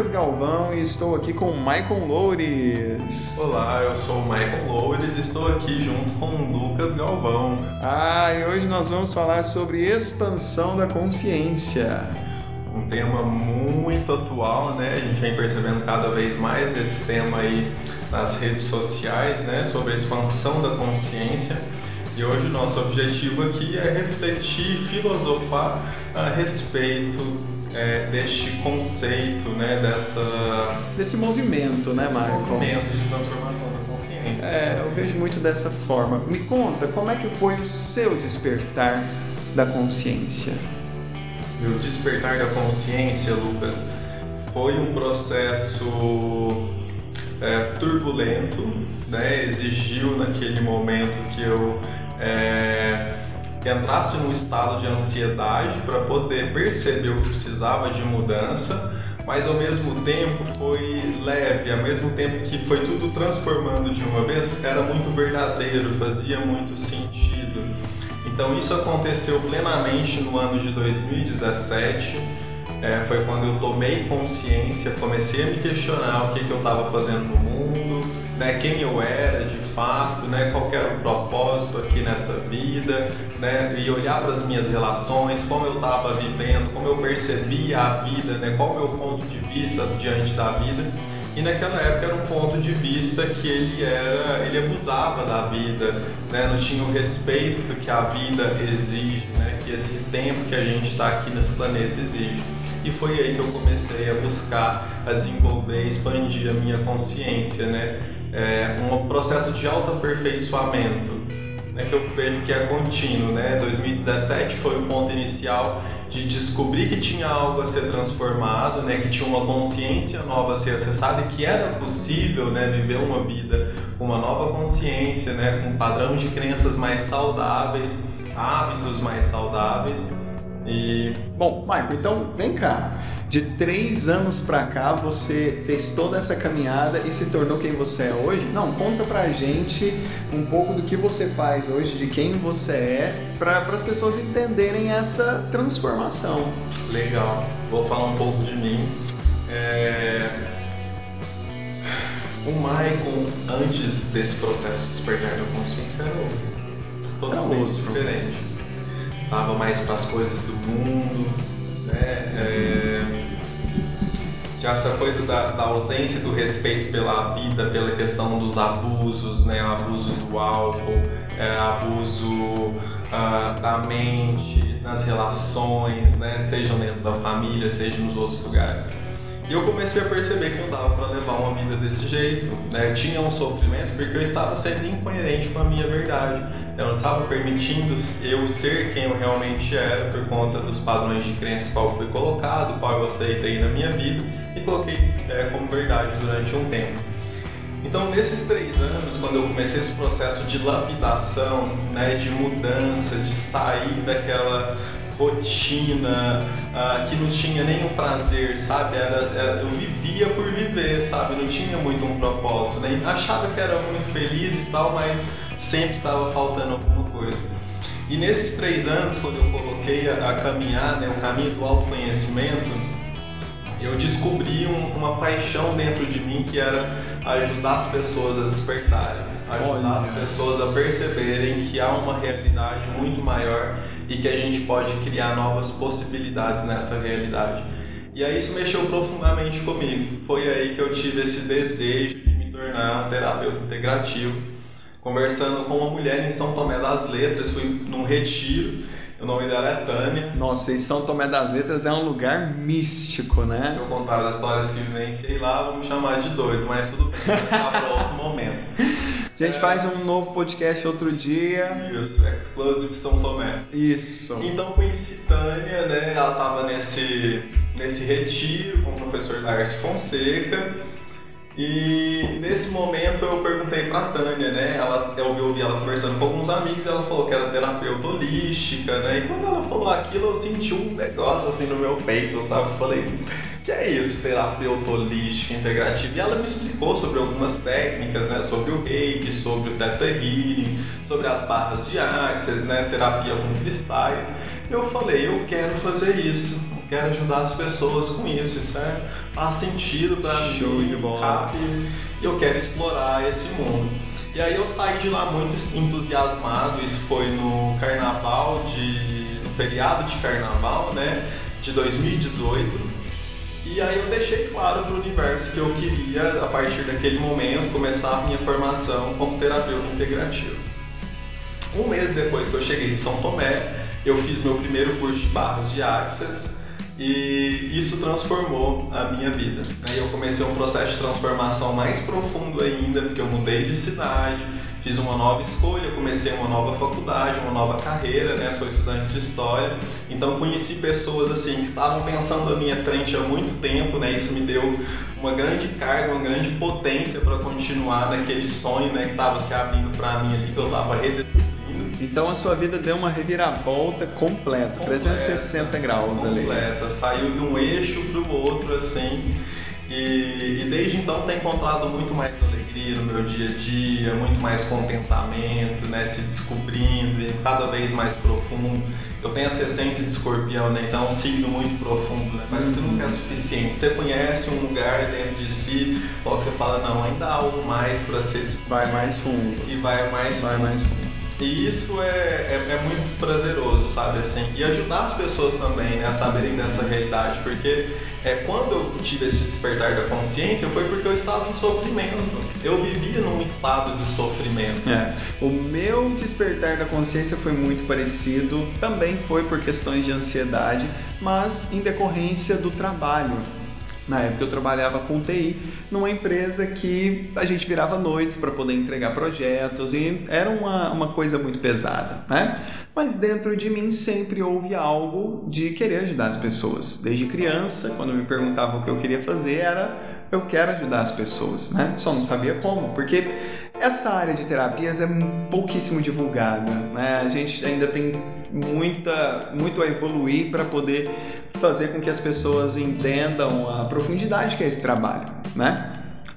Lucas Galvão e estou aqui com o Maicon Loures. Olá, eu sou o Maicon Loures e estou aqui junto com o Lucas Galvão. Ah, e hoje nós vamos falar sobre expansão da consciência. Um tema muito atual, né? A gente vem percebendo cada vez mais esse tema aí nas redes sociais, né? Sobre a expansão da consciência. E hoje o nosso objetivo aqui é refletir, filosofar a respeito é, deste conceito, né, dessa desse movimento, né, Marco? movimento de transformação da consciência. É, eu vejo muito dessa forma. Me conta, como é que foi o seu despertar da consciência? Meu despertar da consciência, Lucas, foi um processo é, turbulento, né? Exigiu naquele momento que eu é, entrasse num estado de ansiedade para poder perceber o que precisava de mudança, mas ao mesmo tempo foi leve, ao mesmo tempo que foi tudo transformando de uma vez, era muito verdadeiro, fazia muito sentido. Então isso aconteceu plenamente no ano de 2017. É, foi quando eu tomei consciência, comecei a me questionar o que, que eu estava fazendo no mundo, né, quem eu era de fato, né, qual era o propósito aqui nessa vida, né, e olhar para as minhas relações, como eu estava vivendo, como eu percebia a vida, né, qual o meu ponto de vista diante da vida. E naquela época era um ponto de vista que ele era, ele abusava da vida, né, não tinha o respeito que a vida exige, né, que esse tempo que a gente está aqui nesse planeta exige. E foi aí que eu comecei a buscar, a desenvolver, expandir a minha consciência, né? É, um processo de autoaperfeiçoamento, né, que eu vejo que é contínuo. Né? 2017 foi o ponto inicial de descobrir que tinha algo a ser transformado, né, que tinha uma consciência nova a ser acessada e que era possível né, viver uma vida com uma nova consciência, né, com um padrão de crenças mais saudáveis, hábitos mais saudáveis. E bom, Michael, então vem cá de três anos para cá você fez toda essa caminhada e se tornou quem você é hoje? Não, conta pra gente um pouco do que você faz hoje, de quem você é, para as pessoas entenderem essa transformação. Legal, vou falar um pouco de mim. É... O Maicon, antes desse processo de despertar da consciência, era outro. Totalmente outro. diferente. Tava mais para as coisas do mundo, né? É tinha essa coisa da, da, ausência do respeito pela vida, pela questão dos abusos, né? O abuso do álcool, é, abuso uh, da mente, nas relações, né? Sejam dentro da família, seja nos outros lugares. E eu comecei a perceber que não dava para levar uma vida desse jeito. Né? Tinha um sofrimento porque eu estava sendo incoerente com a minha verdade. Eu não estava permitindo eu ser quem eu realmente era por conta dos padrões de crença qual fui colocado, qual eu aceitei na minha vida e coloquei é, como verdade durante um tempo. Então, nesses três anos, quando eu comecei esse processo de lapidação, né, de mudança, de sair daquela rotina, uh, que não tinha nenhum prazer, sabe? Era, era, eu vivia por viver, sabe? Não tinha muito um propósito, né? Achava que era muito feliz e tal, mas sempre estava faltando alguma coisa. E nesses três anos, quando eu coloquei a, a caminhar, né, o caminho do autoconhecimento, eu descobri um, uma paixão dentro de mim que era ajudar as pessoas a despertarem, ajudar Olha. as pessoas a perceberem que há uma realidade muito maior e que a gente pode criar novas possibilidades nessa realidade. E aí isso mexeu profundamente comigo. Foi aí que eu tive esse desejo de me tornar um terapeuta integrativo. Conversando com uma mulher em São Tomé das Letras, fui num retiro o nome dela é Tânia. Nossa, e São Tomé das Letras é um lugar místico, né? Se eu contar as histórias que vivenciei lá, vamos chamar de doido, mas tudo bem, para outro momento. A gente é... faz um novo podcast outro dia. Isso, Exclusive São Tomé. Isso. Então conheci Tânia, né? Ela estava nesse, nesse retiro com o professor Darcy Fonseca. E nesse momento eu perguntei pra Tânia, né? Ela, eu ouvi ela conversando com alguns amigos ela falou que era terapeuta holística, né? E quando ela falou aquilo, eu senti um negócio assim no meu peito, sabe? Eu falei, que é isso, terapeuta holística integrativa? E ela me explicou sobre algumas técnicas, né? Sobre o reiki, sobre o Theta Healing, sobre as barras de axis, né? Terapia com cristais. Eu falei, eu quero fazer isso, quero ajudar as pessoas com isso, isso é, faz sentido para mim, de bola. e eu quero explorar esse mundo. E aí eu saí de lá muito entusiasmado, isso foi no carnaval de. no feriado de carnaval, né? De 2018. E aí eu deixei claro para o universo que eu queria, a partir daquele momento, começar a minha formação como terapeuta integrativo. Um mês depois que eu cheguei de São Tomé, eu fiz meu primeiro curso de barras de Access e isso transformou a minha vida. Aí eu comecei um processo de transformação mais profundo ainda, porque eu mudei de cidade, fiz uma nova escolha, comecei uma nova faculdade, uma nova carreira, né? Sou estudante de história, então conheci pessoas assim que estavam pensando à minha frente há muito tempo, né? Isso me deu uma grande carga, uma grande potência para continuar naquele sonho, né? Que estava se abrindo para mim ali, que eu estava redescobrindo então a sua vida deu uma reviravolta completa, completa 360 graus completa. ali. Completa, saiu de um eixo para o outro assim. E, e, desde então tem encontrado muito mais alegria no meu dia a dia, muito mais contentamento, né? Se descobrindo e cada vez mais profundo. Eu tenho essa essência de escorpião, né? Então é um signo muito profundo, né? Parece que nunca é suficiente. Você conhece um lugar dentro de si, logo você fala, não, ainda há algo mais para ser Vai mais fundo. E vai mais vai fundo. mais fundo. E isso é, é, é, muito prazeroso, sabe, assim, e ajudar as pessoas também, né, a saberem dessa realidade, porque é, quando eu tive esse despertar da consciência foi porque eu estava em sofrimento, eu vivia num estado de sofrimento. É. O meu despertar da consciência foi muito parecido, também foi por questões de ansiedade, mas em decorrência do trabalho na época eu trabalhava com TI numa empresa que a gente virava noites para poder entregar projetos e era uma, uma coisa muito pesada, né? Mas dentro de mim sempre houve algo de querer ajudar as pessoas. Desde criança, quando me perguntavam o que eu queria fazer, era eu quero ajudar as pessoas, né? Só não sabia como, porque essa área de terapias é pouquíssimo divulgada, né? A gente ainda tem muita, muito a evoluir para poder fazer com que as pessoas entendam a profundidade que é esse trabalho, né?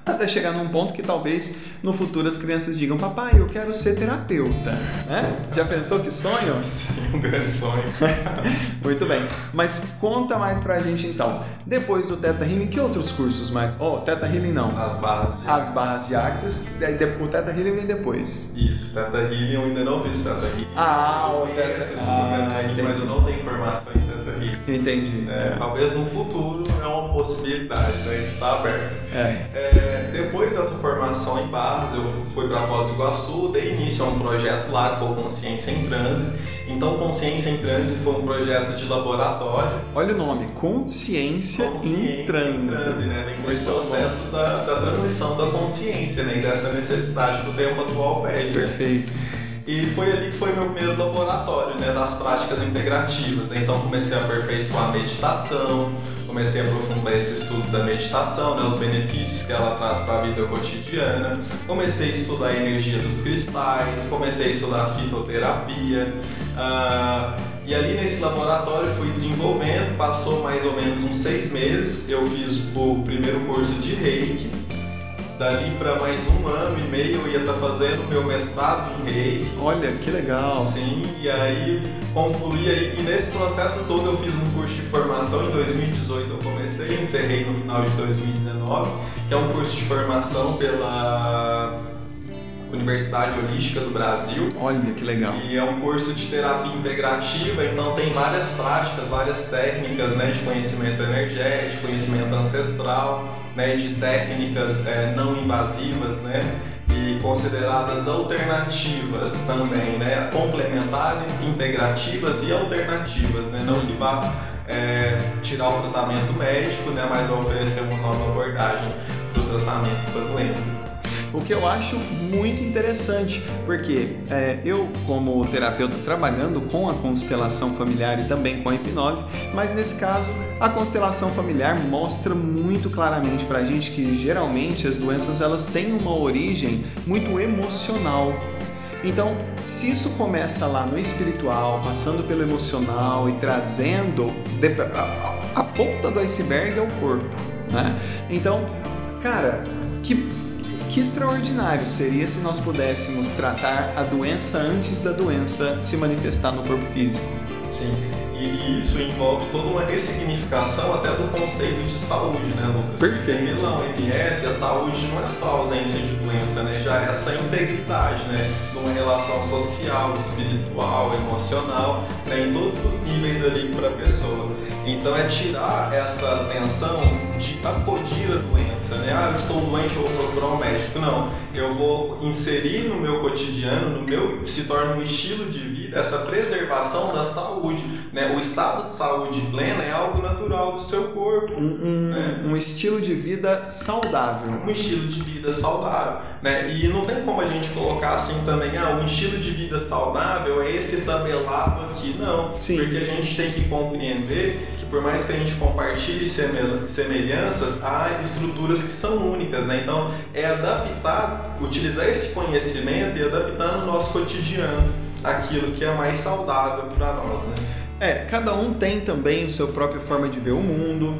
Até chegar num ponto que talvez no futuro as crianças digam: Papai, eu quero ser terapeuta. Né? Já pensou que sonho? Sim, um grande sonho. Muito bem. Mas conta mais pra gente então. Depois do Teta Healing, que outros cursos mais? Oh, Teta Healing não. As barras de As barras de Axis. O Teta Healing vem depois. Isso, Teta Healing eu ainda não fiz Teta Healing. Ah, o Teta Healing. mas eu não tenho informação em Teta Healing. Entendi. É, talvez no futuro é uma possibilidade, né? A gente está aberto. É. É, depois dessa formação em Barras, eu fui para Foz do Iguaçu, dei início a um projeto lá o Consciência em Transe. Então, Consciência em Transe foi um projeto de laboratório. Olha o nome, Consciência, consciência em Transe. Em transe né? Vem desse processo da, da, transição da consciência né? e dessa necessidade que o tempo atual pede. Né? Perfeito. E foi ali que foi meu primeiro laboratório, né, das práticas integrativas. Então comecei a aperfeiçoar a meditação, comecei a aprofundar esse estudo da meditação, né, os benefícios que ela traz para a vida cotidiana. Comecei a estudar a energia dos cristais, comecei a estudar a fitoterapia. Uh, e ali nesse laboratório fui desenvolvendo, passou mais ou menos uns seis meses, eu fiz o primeiro curso de Reiki Dali para mais um ano e meio eu ia estar tá fazendo meu mestrado em reiki. Olha, que legal. Sim, e aí concluí aí, e nesse processo todo eu fiz um curso de formação em 2018 eu comecei, encerrei no final de 2019, que é um curso de formação pela Universidade Holística do Brasil. Olha que legal. E é um curso de terapia integrativa, então tem várias práticas, várias técnicas né, de conhecimento energético, conhecimento ancestral, né, de técnicas é, não invasivas, né? E consideradas alternativas também, né? Complementares, integrativas e alternativas, né? Não que vá é, tirar o tratamento médico, né? Mas vai oferecer uma nova abordagem do tratamento da doença. O que eu acho muito interessante, porque é, eu, como terapeuta, trabalhando com a constelação familiar e também com a hipnose, mas nesse caso a constelação familiar mostra muito claramente para a gente que geralmente as doenças elas têm uma origem muito emocional. Então, se isso começa lá no espiritual, passando pelo emocional e trazendo a, ponta do iceberg ao corpo, né? Então, cara, que que extraordinário seria se nós pudéssemos tratar a doença antes da doença se manifestar no corpo físico. Sim. E isso envolve toda uma ressignificação até do conceito de saúde, né, Lucas? Perfeito. Pela OMS, a saúde não é só a ausência de doença, né? Já é essa integridade, né? Numa relação social, espiritual, emocional, né? em todos os níveis ali para a pessoa. Então é tirar essa tensão de acudir a doença, né? Ah, eu estou doente, eu vou procurar um médico. Não, eu vou inserir no meu cotidiano, no meu se torna um estilo de vida, essa preservação da saúde, né? O estado de saúde plena é algo natural do seu corpo, um, um, né? um estilo de vida saudável, um estilo de vida saudável, né? E não tem como a gente colocar assim também, ah, um estilo de vida saudável é esse tabelado aqui, não, Sim. porque a gente tem que compreender que por mais que a gente compartilhe semelhanças, há estruturas que são únicas, né? Então é adaptar, utilizar esse conhecimento e adaptar no nosso cotidiano aquilo que é mais saudável para nós, né? É, cada um tem também a sua própria forma de ver o mundo,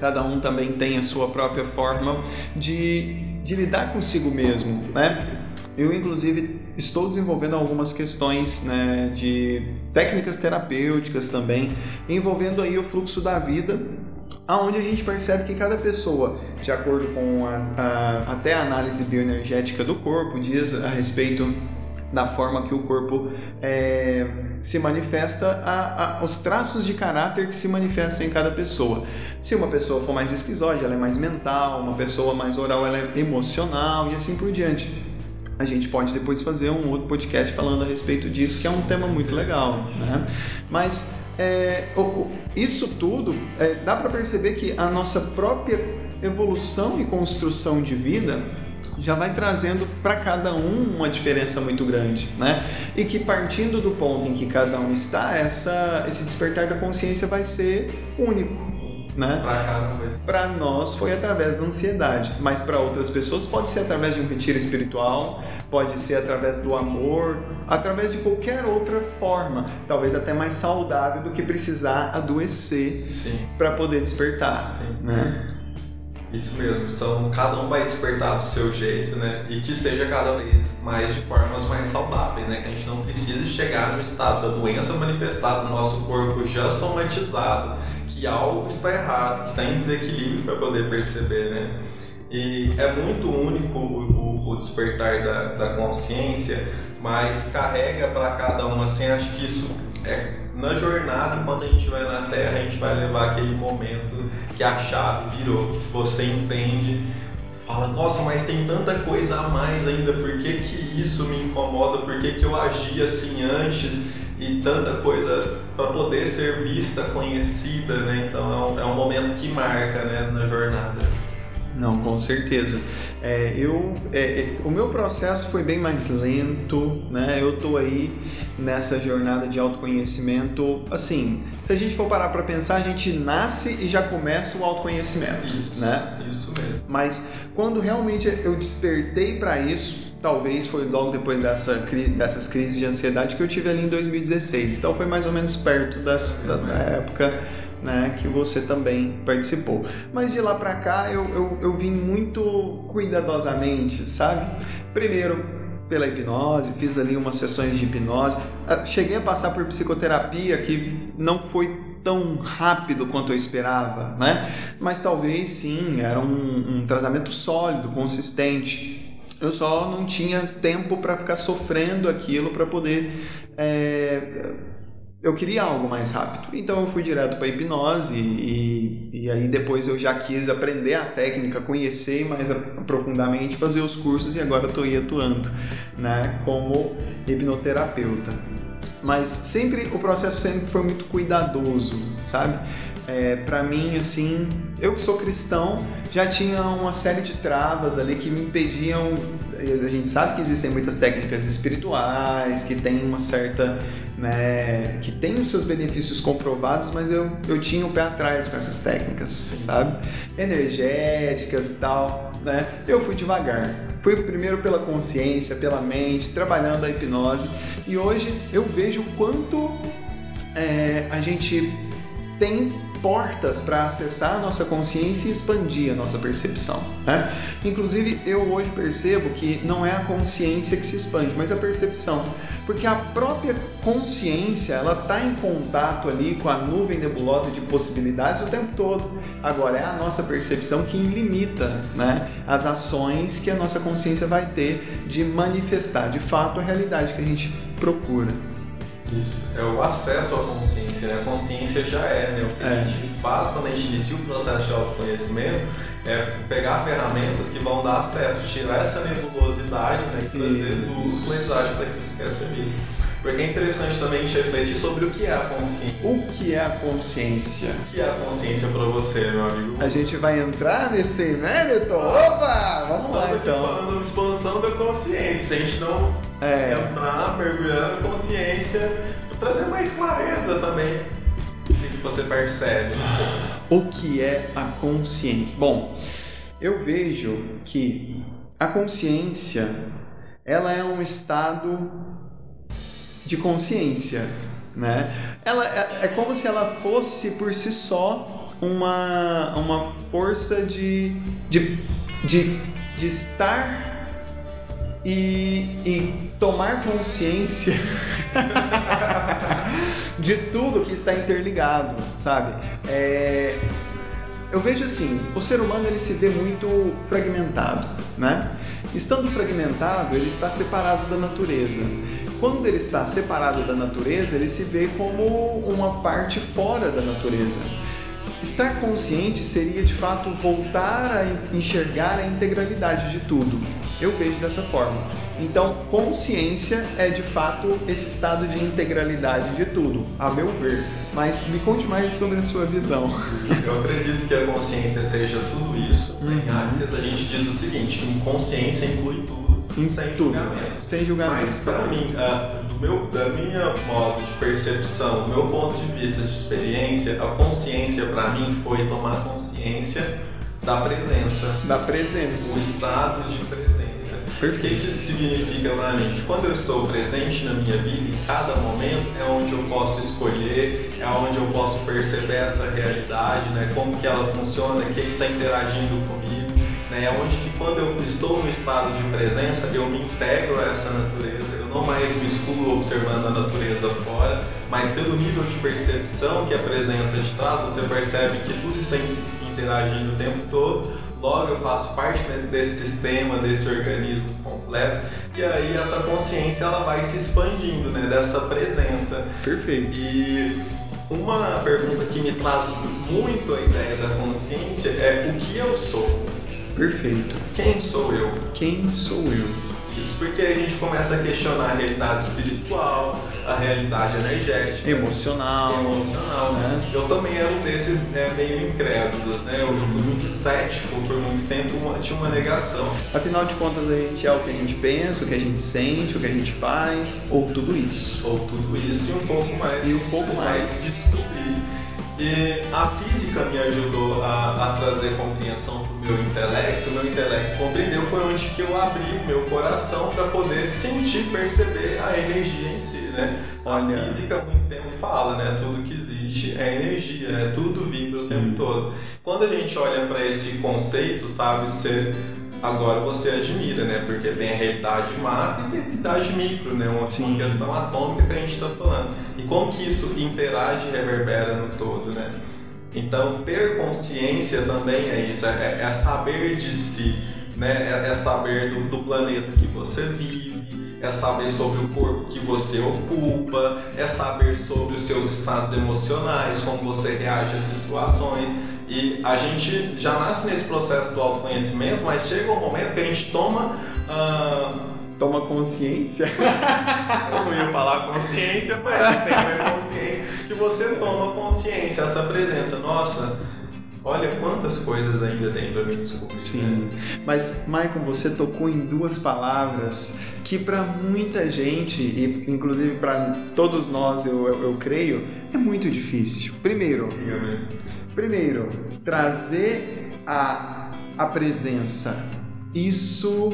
cada um também tem a sua própria forma de, de lidar consigo mesmo, né? Eu, inclusive, estou desenvolvendo algumas questões né, de técnicas terapêuticas também, envolvendo aí o fluxo da vida, aonde a gente percebe que cada pessoa, de acordo com as, a, até a análise bioenergética do corpo, diz a respeito da forma que o corpo é, se manifesta, a, a, os traços de caráter que se manifestam em cada pessoa. Se uma pessoa for mais esquizóide, ela é mais mental, uma pessoa mais oral, ela é emocional e assim por diante a gente pode depois fazer um outro podcast falando a respeito disso, que é um tema muito legal. Né? Mas é, isso tudo é, dá para perceber que a nossa própria evolução e construção de vida já vai trazendo para cada um uma diferença muito grande, né? E que partindo do ponto em que cada um está, essa, esse despertar da consciência vai ser único né? Para nós foi através da ansiedade, mas para outras pessoas pode ser através de um retiro espiritual, pode ser através do amor, através de qualquer outra forma, talvez até mais saudável do que precisar adoecer para poder despertar, Sim. né? Isso mesmo, são, cada um vai despertar do seu jeito, né? E que seja cada vez mais de formas mais saudáveis, né? Que a gente não precise chegar no estado da doença manifestada no nosso corpo já somatizado, que algo está errado, que está em desequilíbrio para poder perceber, né? E é muito único o, o, o despertar da, da consciência, mas carrega para cada um, assim, acho que isso é na jornada, enquanto a gente vai na Terra, a gente vai levar aquele momento que a chave virou. Que se você entende, fala, nossa, mas tem tanta coisa a mais ainda, por que, que isso me incomoda, por que, que eu agi assim antes? E tanta coisa para poder ser vista, conhecida, né? Então é um, é um momento que marca né, na jornada. Não, com certeza. É, eu, é, é, o meu processo foi bem mais lento, né? Eu tô aí nessa jornada de autoconhecimento. Assim, se a gente for parar para pensar, a gente nasce e já começa o autoconhecimento, isso, né? Isso mesmo. Mas quando realmente eu despertei para isso, talvez foi logo depois dessa, dessas crises de ansiedade que eu tive ali em 2016. Então foi mais ou menos perto das, da, da época né, que você também participou. Mas de lá para cá eu, eu, eu vim muito cuidadosamente, sabe? Primeiro, pela hipnose, fiz ali umas sessões de hipnose. Ah, cheguei a passar por psicoterapia que não foi tão rápido quanto eu esperava, né? Mas talvez sim, era um, um tratamento sólido, consistente. Eu só não tinha tempo para ficar sofrendo aquilo para poder é, eu queria algo mais rápido. Então eu fui direto para hipnose e, e, aí depois eu já quis aprender a técnica, conhecer mais profundamente, fazer os cursos e agora estou aí atuando, né, como hipnoterapeuta. Mas sempre o processo sempre foi muito cuidadoso, sabe? É, para mim, assim, eu que sou cristão, já tinha uma série de travas ali que me impediam. A gente sabe que existem muitas técnicas espirituais, que tem uma certa né, que tem os seus benefícios comprovados, mas eu, eu tinha o pé atrás com essas técnicas, sabe? Energéticas e tal, né? Eu fui devagar. Fui primeiro pela consciência, pela mente, trabalhando a hipnose e hoje eu vejo o quanto é, a gente tem portas para acessar a nossa consciência e expandir a nossa percepção. Né? Inclusive, eu hoje percebo que não é a consciência que se expande, mas a percepção. Porque a própria consciência ela está em contato ali com a nuvem nebulosa de possibilidades o tempo todo. Agora, é a nossa percepção que limita né, as ações que a nossa consciência vai ter de manifestar de fato a realidade que a gente procura. Isso. É o acesso à consciência, né? A consciência já é, né? O que é. a gente faz quando a gente inicia o processo de autoconhecimento é pegar ferramentas que vão dar acesso, tirar essa nebulosidade né? e trazer luz, claridade para aquilo que quer ser visto. Porque é interessante também a gente refletir sobre o que é a consciência. O que é a consciência? O que é a consciência para você, meu amigo? A gente vai entrar nesse, né, Newton? Opa! Vamos Estamos lá, então. falando da expansão da consciência. Se a gente não é. entrar mergulhando na consciência, trazer mais clareza também. O que você percebe? O que é a consciência? Bom, eu vejo que a consciência ela é um estado de consciência, né? Ela é, é como se ela fosse por si só uma, uma força de, de, de, de estar e, e tomar consciência de tudo que está interligado, sabe? É, eu vejo assim, o ser humano ele se vê muito fragmentado, né? Estando fragmentado, ele está separado da natureza. Quando ele está separado da natureza, ele se vê como uma parte fora da natureza. Estar consciente seria de fato voltar a enxergar a integralidade de tudo. Eu vejo dessa forma. Então, consciência é de fato esse estado de integralidade de tudo, a meu ver. Mas me conte mais sobre a sua visão. Eu acredito que a consciência seja tudo isso. Uhum. Em Axis a gente diz o seguinte, consciência inclui tudo sem tudo. julgamento. Sem julgamento. Mas para mim, a, do meu, da minha modo de percepção, do meu ponto de vista de experiência, a consciência para mim foi tomar consciência da presença. Da presença. O estado de presença. Perfeito. O que, que isso significa para mim? Que quando eu estou presente na minha vida, em cada momento, é onde eu posso escolher, é onde eu posso perceber essa realidade, né? como que ela funciona, quem está interagindo comigo né? Onde que quando eu estou no estado de presença, eu me integro a essa natureza, eu não mais me excluo observando a natureza fora, mas pelo nível de percepção que a presença te traz, você percebe que tudo está interagindo o tempo todo, logo eu faço parte né, desse sistema, desse organismo completo, e aí essa consciência ela vai se expandindo, né, dessa presença. Perfeito. E uma pergunta que me traz muito a ideia da consciência é o que eu sou? Perfeito. Quem sou eu? Quem sou eu? Isso porque a gente começa a questionar a realidade espiritual, a realidade energética, emocional. Emocional, né? Eu também era um desses né, meio incrédulos, né? Eu fui muito cético por muito tempo, tinha uma negação. Afinal de contas, a gente é o que a gente pensa, o que a gente sente, o que a gente faz, ou tudo isso. Ou tudo isso e um pouco mais. E um pouco mais. Descobrir. E a física me ajudou a, a trazer compreensão para o meu intelecto. Meu intelecto compreendeu foi onde que eu abri o meu coração para poder sentir, perceber a energia em si, né? Olha. A física há muito tempo fala, né? Tudo que existe é energia, né? Tudo vibra o tempo todo. Quando a gente olha para esse conceito, sabe, ser agora você admira, né? Porque tem a realidade macro e tem a realidade micro, né? Uma, Sim. questão atômica que a gente está falando. E como que isso interage e reverbera no todo, né? Então, ter consciência também é isso, é, é saber de si, né? É, é saber do, do planeta que você vive, é saber sobre o corpo que você ocupa, é saber sobre os seus estados emocionais, como você reage às situações. E a gente já nasce nesse processo do autoconhecimento, mas chega um momento que a gente toma. Uh... Toma consciência. Eu não ia falar consciência, mas tem a consciência. Que você toma consciência, essa presença. Nossa, Olha quantas coisas ainda tem para me descobrir. Sim. Né? Mas, Michael, você tocou em duas palavras que para muita gente, e inclusive para todos nós, eu, eu, eu, creio, é muito difícil. Primeiro, primeiro trazer a, a presença. Isso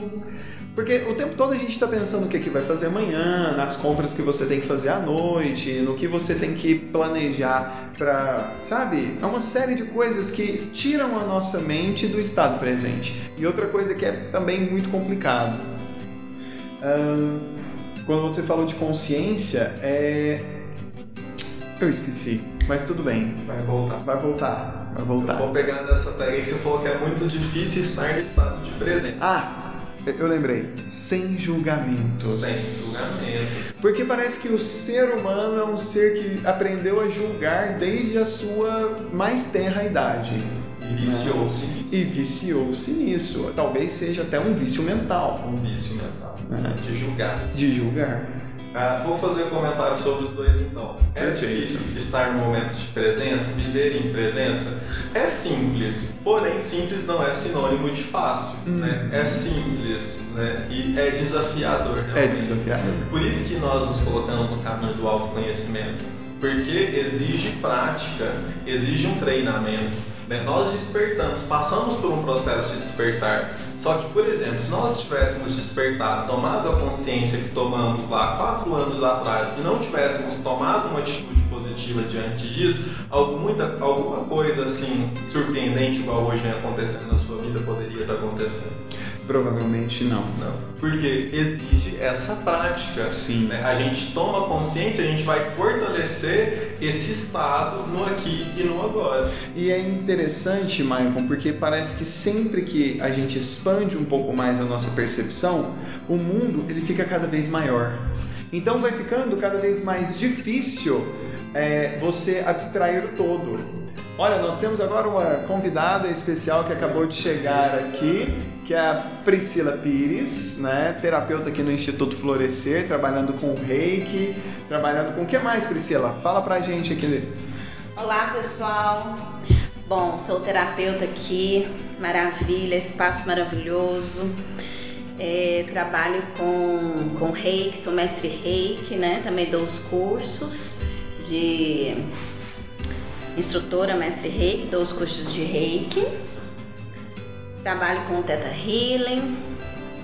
Porque o tempo todo a gente está pensando o que, é que vai fazer amanhã, nas compras que você tem que fazer à noite, no que você tem que planejar para, sabe? É uma série de coisas que tiram a nossa mente do estado presente. E outra coisa que é também muito complicado. quando você falou de consciência, é. Eu esqueci, mas tudo bem. Vai voltar. Vai voltar. Vai voltar. Eu vou pegar nessa tag que você falou que é muito difícil estar no estado de presente. Ah, eu lembrei. Sem julgamentos. Sem julgamentos. Porque parece que o ser humano é um ser que aprendeu a julgar desde a sua mais tenra idade. E viciou-se nisso. E viciou-se nisso. Talvez seja até um vício mental. Um vício mental. Né? De julgar. De julgar. Ah, vou fazer um comentário sobre os dois então. É difícil estar no momento de presença, viver em presença? É simples, porém simples não é sinônimo de fácil. Hum. Né? É simples né? e é desafiador. Realmente. É desafiador. Por isso que nós nos colocamos no caminho do autoconhecimento porque exige prática, exige um treinamento. Né? Nós despertamos, passamos por um processo de despertar. Só que, por exemplo, se nós tivéssemos despertado, tomado a consciência que tomamos lá quatro anos atrás e não tivéssemos tomado uma atitude positiva diante disso, muita, alguma coisa assim surpreendente igual hoje vem acontecendo na sua vida poderia estar acontecendo. Provavelmente não. Não. Porque exige essa prática. Sim. Né? A gente toma consciência, a gente vai fortalecer esse estado no aqui e no agora. E é interessante, Michael, porque parece que sempre que a gente expande um pouco mais a nossa percepção, o mundo ele fica cada vez maior. Então vai ficando cada vez mais difícil é, você abstrair o todo. Olha, nós temos agora uma convidada especial que acabou de chegar aqui, que é a Priscila Pires, né? terapeuta aqui no Instituto Florescer, trabalhando com reiki, trabalhando com o que mais, Priscila? Fala pra gente aqui. Olá, pessoal. Bom, sou terapeuta aqui, maravilha, espaço maravilhoso. É, trabalho com, com reiki, sou mestre reiki, né? Também dou os cursos de instrutora, mestre reiki, dou os cursos de reiki. Trabalho com Teta Healing,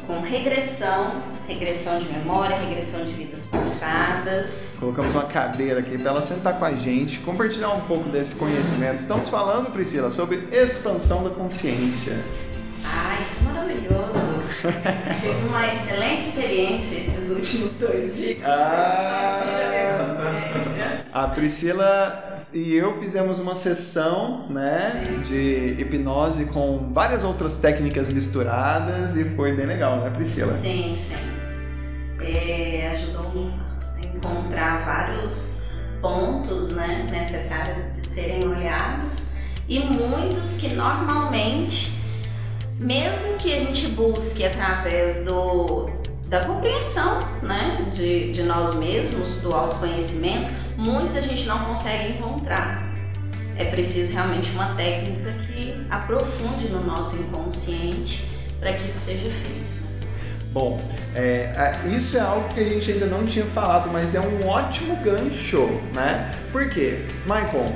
com regressão, regressão de memória, regressão de vidas passadas. Colocamos uma cadeira aqui para ela sentar com a gente, compartilhar um pouco desse conhecimento. Estamos falando, Priscila, sobre expansão da consciência. Ah, isso é maravilhoso. Tive uma excelente experiência esses últimos dois dias. Ah, a Priscila e eu fizemos uma sessão né, de hipnose com várias outras técnicas misturadas e foi bem legal, né, Priscila? Sim, sim. É, ajudou a encontrar vários pontos né, necessários de serem olhados e muitos que normalmente mesmo que a gente busque através do, da compreensão né, de, de nós mesmos, do autoconhecimento, muitos a gente não consegue encontrar. É preciso realmente uma técnica que aprofunde no nosso inconsciente para que isso seja feito. Bom, é, isso é algo que a gente ainda não tinha falado, mas é um ótimo gancho, né? Por quê? Michael,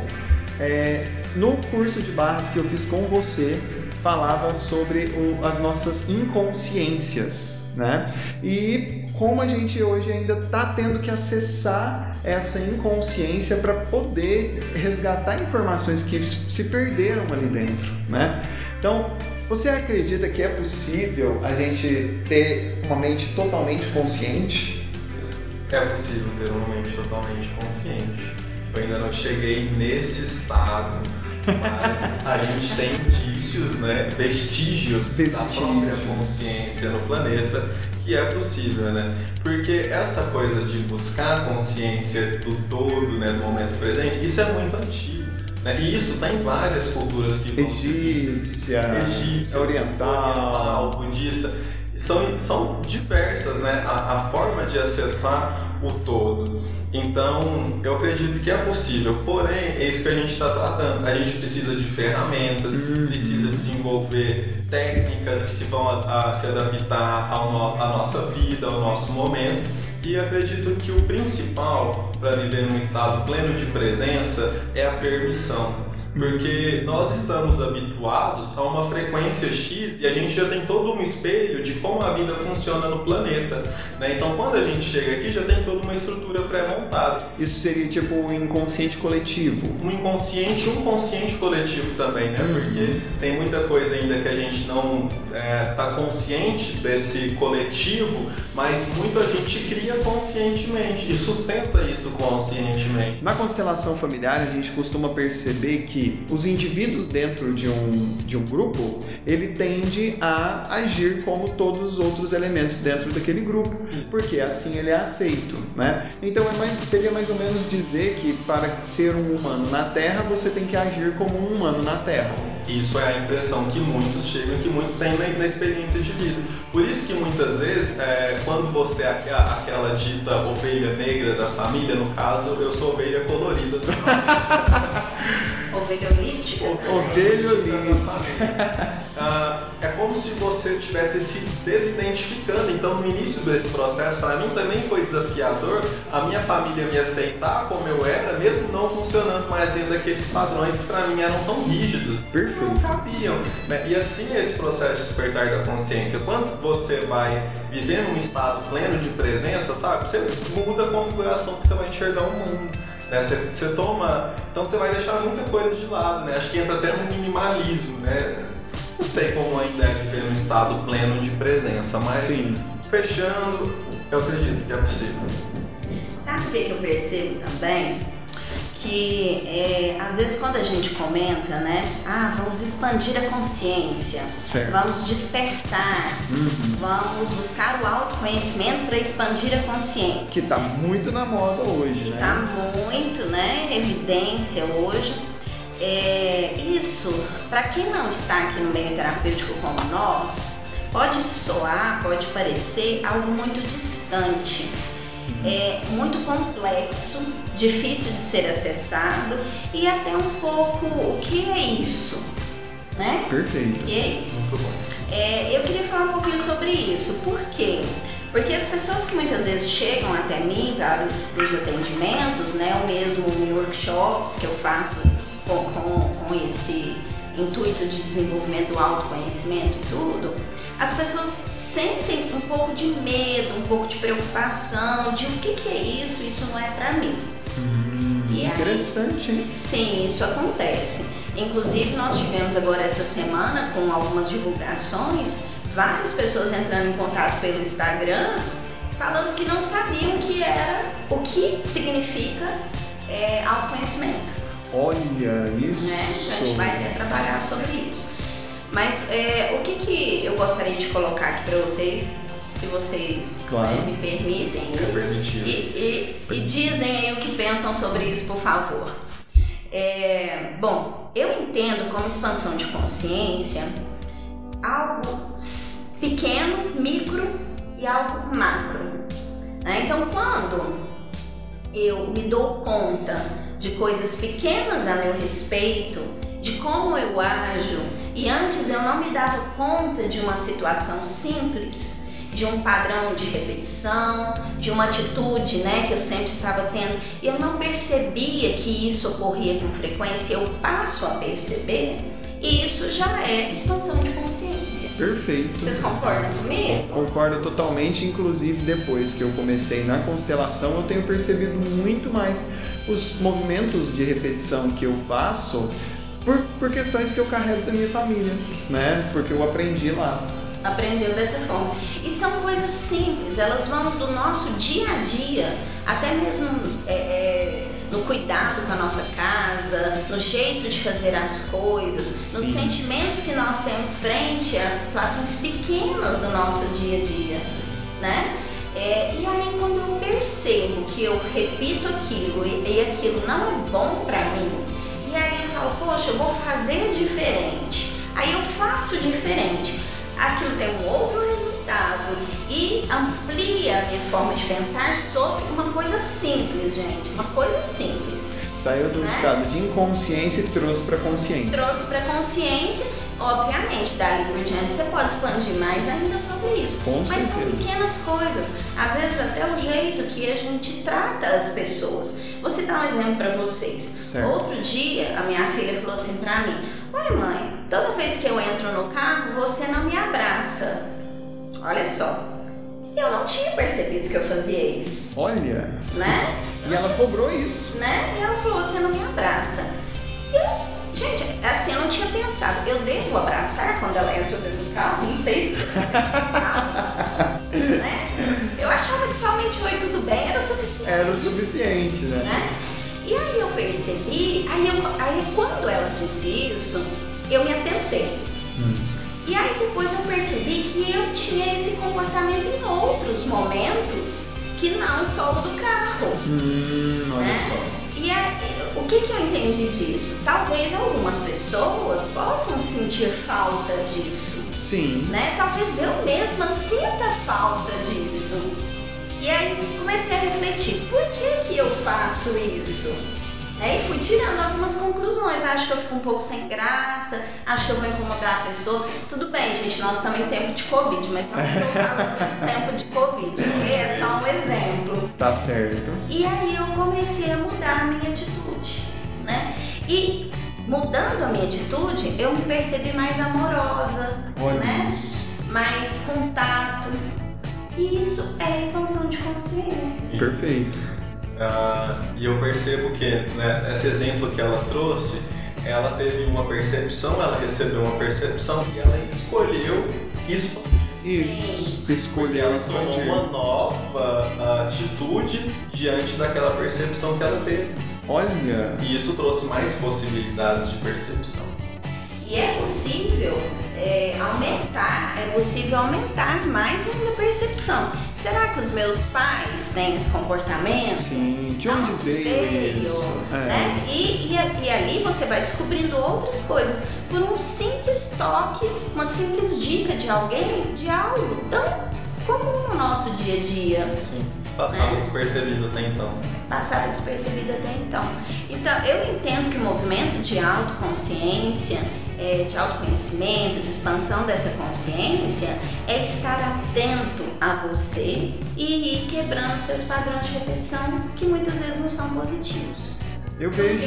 é, no curso de barras que eu fiz com você, falava sobre o, as nossas inconsciências, né? E como a gente hoje ainda está tendo que acessar essa inconsciência para poder resgatar informações que se perderam ali dentro, né? Então, você acredita que é possível a gente ter uma mente totalmente consciente? É possível ter uma mente totalmente consciente. Eu ainda não cheguei nesse estado mas a gente tem indícios, né, vestígios, vestígios da própria consciência no planeta que é possível, né? Porque essa coisa de buscar a consciência do todo, né, do momento presente, isso é muito antigo. Né? E isso está em várias culturas que egípcia, egípcia oriental, budista, são, são diversas, né? A, a forma de acessar o todo. Então, eu acredito que é possível, porém, é isso que a gente está tratando. A gente precisa de ferramentas, uhum. precisa desenvolver técnicas que se vão a, a se adaptar ao no, à nossa vida, ao nosso momento. E acredito que o principal para viver num estado pleno de presença é a permissão. Porque nós estamos habituados a uma frequência X e a gente já tem todo um espelho de como a vida funciona no planeta. Né? Então, quando a gente chega aqui, já tem toda uma estrutura pré-montada. Isso seria tipo um inconsciente coletivo? Um inconsciente um consciente coletivo também, né? Uhum. Porque tem muita coisa ainda que a gente não está é, tá consciente desse coletivo, mas muito a gente cria conscientemente e sustenta isso conscientemente. Na constelação familiar, a gente costuma perceber que os indivíduos dentro de um, de um grupo, ele tende a agir como todos os outros elementos dentro daquele grupo, porque assim ele é aceito, né? Então é mais, seria mais ou menos dizer que para ser um humano na Terra, você tem que agir como um humano na Terra. Isso é a impressão que muitos chegam, que muitos têm na, na experiência de vida. Por isso que muitas vezes, é, quando você é aquela dita ovelha negra da família, no caso, eu sou ovelha colorida. Ovelha holística? Ovelha holística. Ah, é como se você estivesse se desidentificando. Então, no início desse processo, para mim também foi desafiador a minha família me aceitar como eu era, mesmo não funcionando mais dentro daqueles padrões que para mim eram tão rígidos. Perfeito. Não cabiam. Né? E assim é esse processo de despertar da consciência. Quando você vai viver num estado pleno de presença, sabe? Você muda a configuração que você vai enxergar o mundo. Né? Você, você toma. Então você vai deixar muita coisa de lado, né? Acho que entra até no minimalismo, né? Não sei como ainda é viver num estado pleno de presença, mas Sim. fechando, eu acredito que é possível. Sabe o que eu percebo também? Que é, às vezes quando a gente comenta, né, ah, vamos expandir a consciência, certo. vamos despertar, uhum. vamos buscar o autoconhecimento para expandir a consciência. Que está muito na moda hoje, que né? Está muito, né, evidência hoje. É, isso, para quem não está aqui no meio terapêutico como nós, pode soar, pode parecer algo muito distante é muito complexo, difícil de ser acessado e até um pouco o que é isso, né? Perfeito. O que é isso? Muito bom. É, eu queria falar um pouquinho sobre isso. Por quê? Porque as pessoas que muitas vezes chegam até mim para os atendimentos, né, ou mesmo em workshops que eu faço com, com, com esse intuito de desenvolvimento do autoconhecimento e tudo, as pessoas sentem um pouco de medo, um pouco de preocupação, de o que, que é isso, isso não é para mim. Hum, interessante, hein? Sim, isso acontece. Inclusive, nós tivemos agora essa semana, com algumas divulgações, várias pessoas entrando em contato pelo Instagram, falando que não sabiam que era, o que significa é, autoconhecimento. Olha isso! Né? Então, a gente vai até trabalhar sobre isso. Mas é, o que, que eu gostaria de colocar aqui para vocês, se vocês claro. né, me permitem. É permitido. E, e, e, dizem aí o que pensam sobre isso, por favor. É, bom, eu entendo como expansão de consciência algo pequeno, micro e algo macro. Né? Então, quando eu me dou conta de coisas pequenas a meu respeito, de como eu ajo, e antes eu não me dava conta de uma situação simples, de um padrão de repetição, de uma atitude, né, que eu sempre estava tendo, e eu não percebia que isso ocorria com frequência, eu passo a perceber. E isso já é expansão de consciência. Perfeito. Vocês concordam comigo? Concordo totalmente, inclusive depois que eu comecei na constelação, eu tenho percebido muito mais os movimentos de repetição que eu faço por, por questões que eu carrego da minha família, né? Porque eu aprendi lá. Aprendeu dessa forma. E são coisas simples, elas vão do nosso dia a dia, até mesmo é, é, no cuidado com a nossa casa, no jeito de fazer as coisas, Sim. nos sentimentos que nós temos frente às situações pequenas do nosso dia a dia, né? É, e aí quando eu percebo que eu repito aquilo e, e aquilo não é bom para mim, e aí eu falo, poxa, eu vou fazer diferente. Aí eu faço diferente. Aquilo tem um outro resultado e amplia a minha forma de pensar sobre uma coisa simples, gente. Uma coisa simples. Saiu do né? estado de inconsciência e trouxe para consciência. Trouxe para consciência. Obviamente, dali por diante você pode expandir mais ainda sobre isso. Com Mas são certeza. pequenas coisas. Às vezes até o jeito que a gente trata as pessoas. Vou citar um exemplo para vocês. Certo. Outro dia, a minha filha falou assim pra mim: Oi, mãe, toda vez que eu entro no carro, você não me abraça. Olha só. Eu não tinha percebido que eu fazia isso, Olha, né? e ela cobrou isso. né? E ela falou: Você não me abraça. Eu, gente, assim, eu não tinha pensado. Eu devo abraçar quando ela entra dentro do carro? Não sei se. né? Eu achava que somente oi, tudo bem era o suficiente. Era o suficiente, né? né? E aí eu percebi, aí, eu, aí quando ela disse isso, eu me atentei. Hum. E aí depois eu percebi que eu tinha esse comportamento em outros momentos que não só o do carro. Hum, olha Né? só. E é, o que, que eu entendi disso? Talvez algumas pessoas possam sentir falta disso, Sim. né? Talvez eu mesma sinta falta disso. E aí comecei a refletir, por que que eu faço isso? Né? E fui tirando algumas conclusões. Acho que eu fico um pouco sem graça, acho que eu vou incomodar a pessoa. Tudo bem, gente, nós estamos em tempo de Covid, mas não estou falando tempo de Covid, ok? É só um exemplo. Tá certo. E aí eu comecei a mudar a minha atitude, né? E mudando a minha atitude, eu me percebi mais amorosa, Olha Né? isso. mais contato. E isso é expansão de consciência. Perfeito. Ah, e eu percebo que né, esse exemplo que ela trouxe, ela teve uma percepção, ela recebeu uma percepção e ela escolheu expandir. Isso. Escolher ela tomou uma nova atitude diante daquela percepção que ela teve. Olha. E isso trouxe mais possibilidades de percepção. E é possível é, aumentar, é possível aumentar mais ainda a percepção. Será que os meus pais têm esse comportamento? Sim. De onde Aonde veio, veio, isso? É. né? E, e, a- e ali você vai descobrindo outras coisas por um simples toque, uma simples dica de alguém, de algo tão comum no nosso dia a dia, Sim. Passava Né? despercebido até então. passava despercebido até então. Então, eu entendo que o movimento de autoconsciência, é, de autoconhecimento, de expansão dessa consciência, é estar atento a você e ir quebrando seus padrões de repetição que muitas vezes não são positivos. Eu vejo.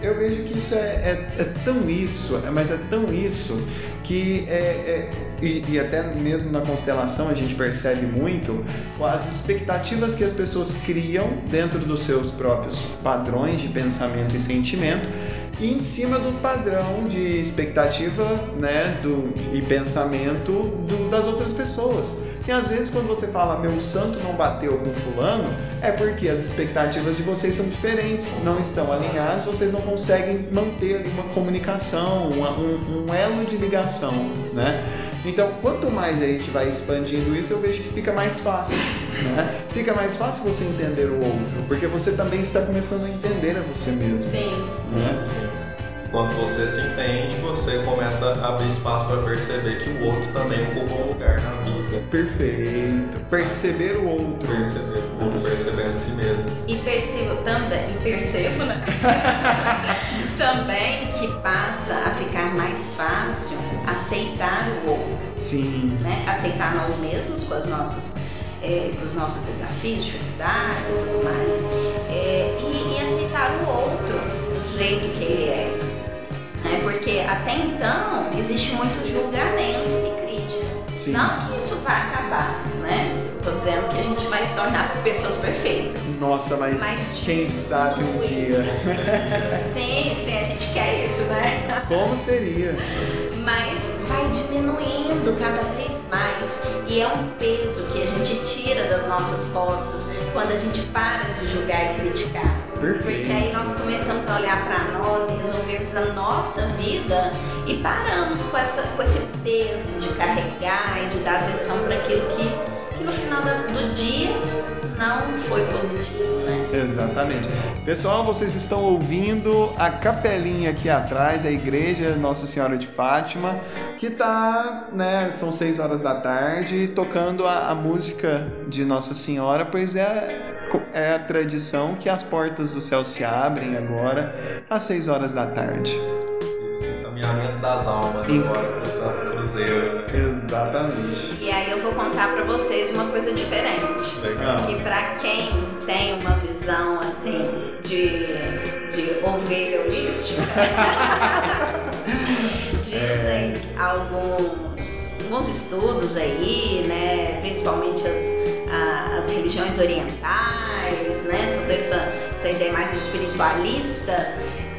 Eu vejo que isso é, é, é tão isso, é- mas é tão isso que é, é- e, e até mesmo na constelação a gente percebe muito as expectativas que as pessoas criam dentro dos seus próprios padrões de pensamento e sentimento em cima do padrão de expectativa né, do, e pensamento do- das outras pessoas. E às vezes quando você fala meu santo não bateu com fulano, é porque as expectativas de vocês são diferentes, não estão alinhadas, vocês não conseguem manter uma comunicação, uma- um, um elo de ligação, né? Então, quanto mais a gente vai expandindo isso, eu vejo que fica mais fácil, né? Fica mais fácil você entender o outro, porque você também está começando a entender a você mesmo. Sim. Né? Sim. Quando você se entende, você começa a abrir espaço para perceber que o outro também ocupa um lugar na vida. Perfeito. Perceber o outro. Perceber o outro, percebendo si mesmo. E percebo também, percebo, né? também que passa a ficar mais fácil aceitar o outro, Sim. né? Aceitar nós mesmos com as nossas, é, os nossos desafios, dificuldades e tudo mais, É, e, e aceitar o outro do jeito que ele é, né? Porque até então existe muito julgamento e crítica. Sim. Não que isso vai acabar, né? Tô dizendo que a gente vai se tornar pessoas perfeitas. Nossa, mas, Mas quem sabe um dia. Sim, sim, a gente quer isso, né? Como seria? Mas vai diminuindo cada vez mais e é um peso que a gente tira das nossas costas quando a gente para de julgar e criticar. Porque Perfeito. aí nós começamos a olhar para nós e resolvermos a nossa vida e paramos com, essa, com esse peso de carregar e de dar atenção para aquilo que no final das, do dia não foi positivo, né? Exatamente. Pessoal, vocês estão ouvindo a capelinha aqui atrás, a igreja Nossa Senhora de Fátima, que tá, né, são seis horas da tarde, tocando a, a música de Nossa Senhora, pois é é a tradição que as portas do céu se abrem agora às seis horas da tarde encaminhamento das almas Sim. agora para o Santo Cruzeiro. Exatamente. E aí eu vou contar para vocês uma coisa diferente. Legal. Que para quem tem uma visão assim de, de ovelha holística, dizem é. alguns, alguns estudos aí, né? Principalmente as, as religiões orientais, né? Toda essa, essa ideia mais espiritualista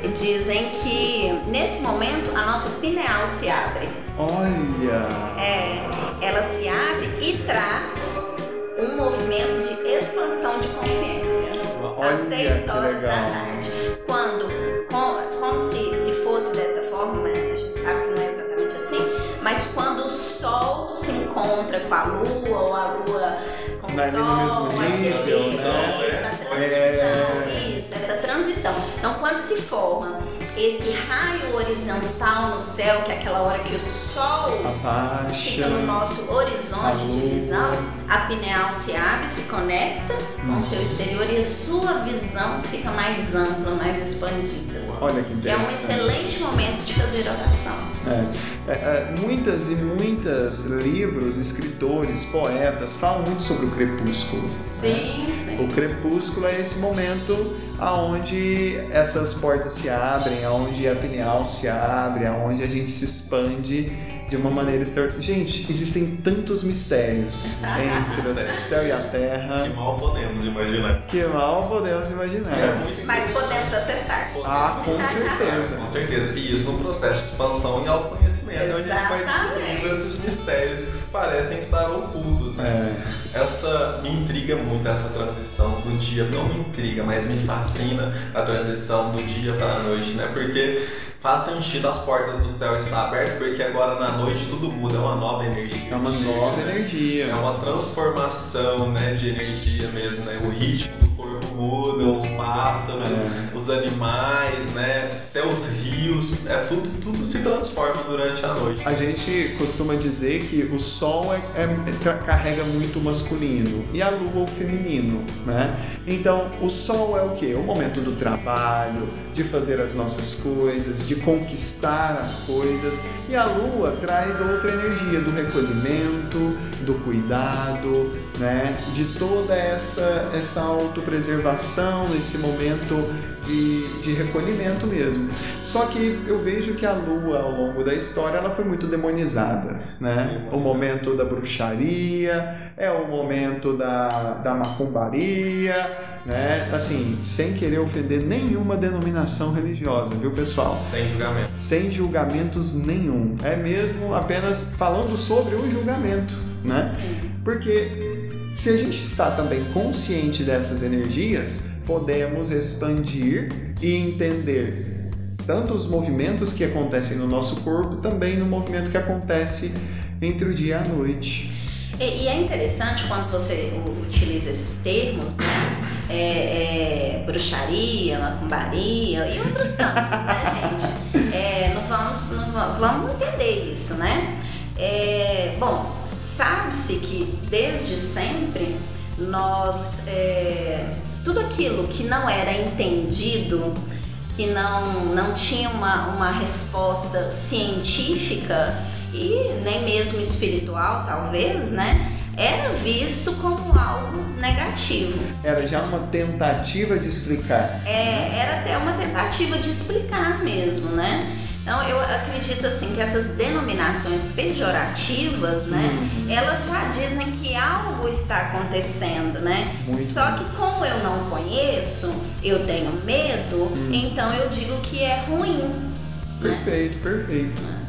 dizem que nesse momento a nossa pineal se abre. Olha! É, ela se abre e traz um movimento de expansão de consciência. Olha, às 6 horas da tarde. Quando, como se, se fosse dessa forma, mas a gente sabe que não é exatamente assim, mas quando o Sol se encontra com a Lua, ou a Lua com o Sol, no mesmo nível, isso, né? isso, a transição, é... isso, essa transição. Então, quando se forma esse raio horizontal no céu, que é aquela hora que o Sol Abaixa, fica no nosso horizonte de visão, a pineal se abre, se conecta com o seu exterior e a sua visão fica mais ampla, mais expandida. Olha que interessante. É um excelente momento de fazer oração. É, é, é, muitas e muitas livros, escritores, poetas falam muito sobre o crepúsculo. Sim, né? sim. O crepúsculo é esse momento aonde essas portas se abrem, aonde a pineal se abre, aonde a gente se expande de uma maneira extraordinária. Gente, existem tantos mistérios entre o céu e a terra. Que mal podemos imaginar. Que mal podemos imaginar. É Mas podemos acessar. Ah, com certeza. com certeza. E isso no processo de expansão em autoconhecimento, onde a gente vai descobrindo esses mistérios que parecem estar ocultos. Né? É. Essa me intriga muito, essa transição do dia. Não me intriga, mas me fascina a transição do dia para a noite, né? Porque faz sentido as portas do céu estar abertas, porque agora na noite tudo muda, é uma nova energia. É uma nova energia. É uma transformação né, de energia mesmo, né? O ritmo os pássaros, é. os animais, né? Até os rios, é tudo, tudo se transforma durante a noite. A gente costuma dizer que o sol é, é, é carrega muito o masculino e a lua o feminino, né? Então o sol é o que? O momento do trabalho, de fazer as nossas coisas, de conquistar as coisas. E a lua traz outra energia do recolhimento, do cuidado, né? de toda essa, essa autopreservação, esse momento de, de recolhimento mesmo. Só que eu vejo que a lua, ao longo da história, ela foi muito demonizada. Né? O momento da bruxaria, é o momento da, da macumbaria, né? Assim, sem querer ofender nenhuma denominação religiosa, viu, pessoal? Sem julgamento. Sem julgamentos nenhum. É mesmo apenas falando sobre o julgamento, né? Sim. Porque se a gente está também consciente dessas energias, podemos expandir e entender tanto os movimentos que acontecem no nosso corpo, também no movimento que acontece entre o dia e a noite. E, e é interessante quando você utiliza esses termos, né? É, é, bruxaria, macumbaria e outros tantos, né, gente? É, não vamos, não vamos entender isso, né? É, bom, sabe-se que desde sempre nós é, tudo aquilo que não era entendido, que não, não tinha uma, uma resposta científica, e nem mesmo espiritual, talvez, né? Era visto como algo negativo. Era já uma tentativa de explicar. É, era até uma tentativa de explicar mesmo, né? Então eu acredito assim que essas denominações pejorativas, né, uhum. elas já dizem que algo está acontecendo, né? Muito Só que como eu não conheço, eu tenho medo, uhum. então eu digo que é ruim. Perfeito, né? perfeito.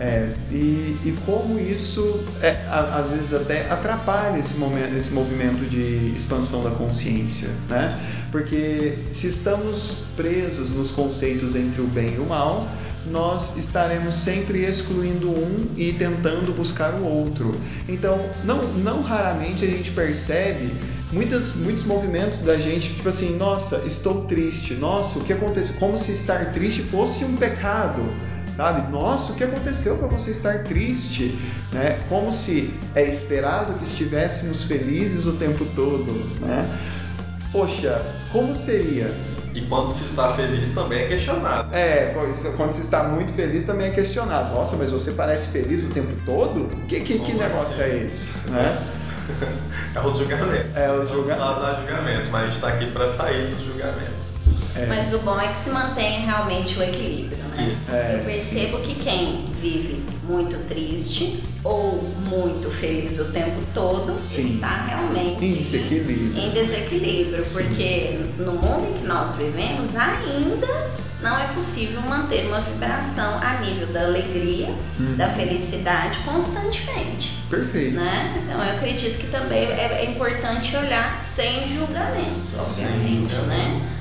É, e, e como isso é, às vezes até atrapalha esse, momento, esse movimento de expansão da consciência, né? Porque se estamos presos nos conceitos entre o bem e o mal, nós estaremos sempre excluindo um e tentando buscar o outro. Então, não, não raramente a gente percebe muitas, muitos movimentos da gente, tipo assim, nossa, estou triste, nossa, o que aconteceu? Como se estar triste fosse um pecado, sabe? Nossa, o que aconteceu para você estar triste? Né? Como se é esperado que estivéssemos felizes o tempo todo, né? Poxa, como seria e quando se está feliz também é questionado. É, quando se está muito feliz também é questionado. Nossa, mas você parece feliz o tempo todo? Que, que, que negócio assim? é esse? Né? é os julgamentos. É os julgamentos. Vamos julgamentos, mas a gente está aqui para sair dos julgamentos. É. Mas o bom é que se mantenha realmente o equilíbrio, né? É, Eu percebo sim. que quem vive muito triste ou muito feliz o tempo todo sim. está realmente em desequilíbrio. Em desequilíbrio, sim. porque no mundo em que nós vivemos ainda não é possível manter uma vibração a nível da alegria, uhum. da felicidade constantemente. Perfeito. Né? Então eu acredito que também é, é importante olhar sem julgamentos, obviamente, sem julgamento. né?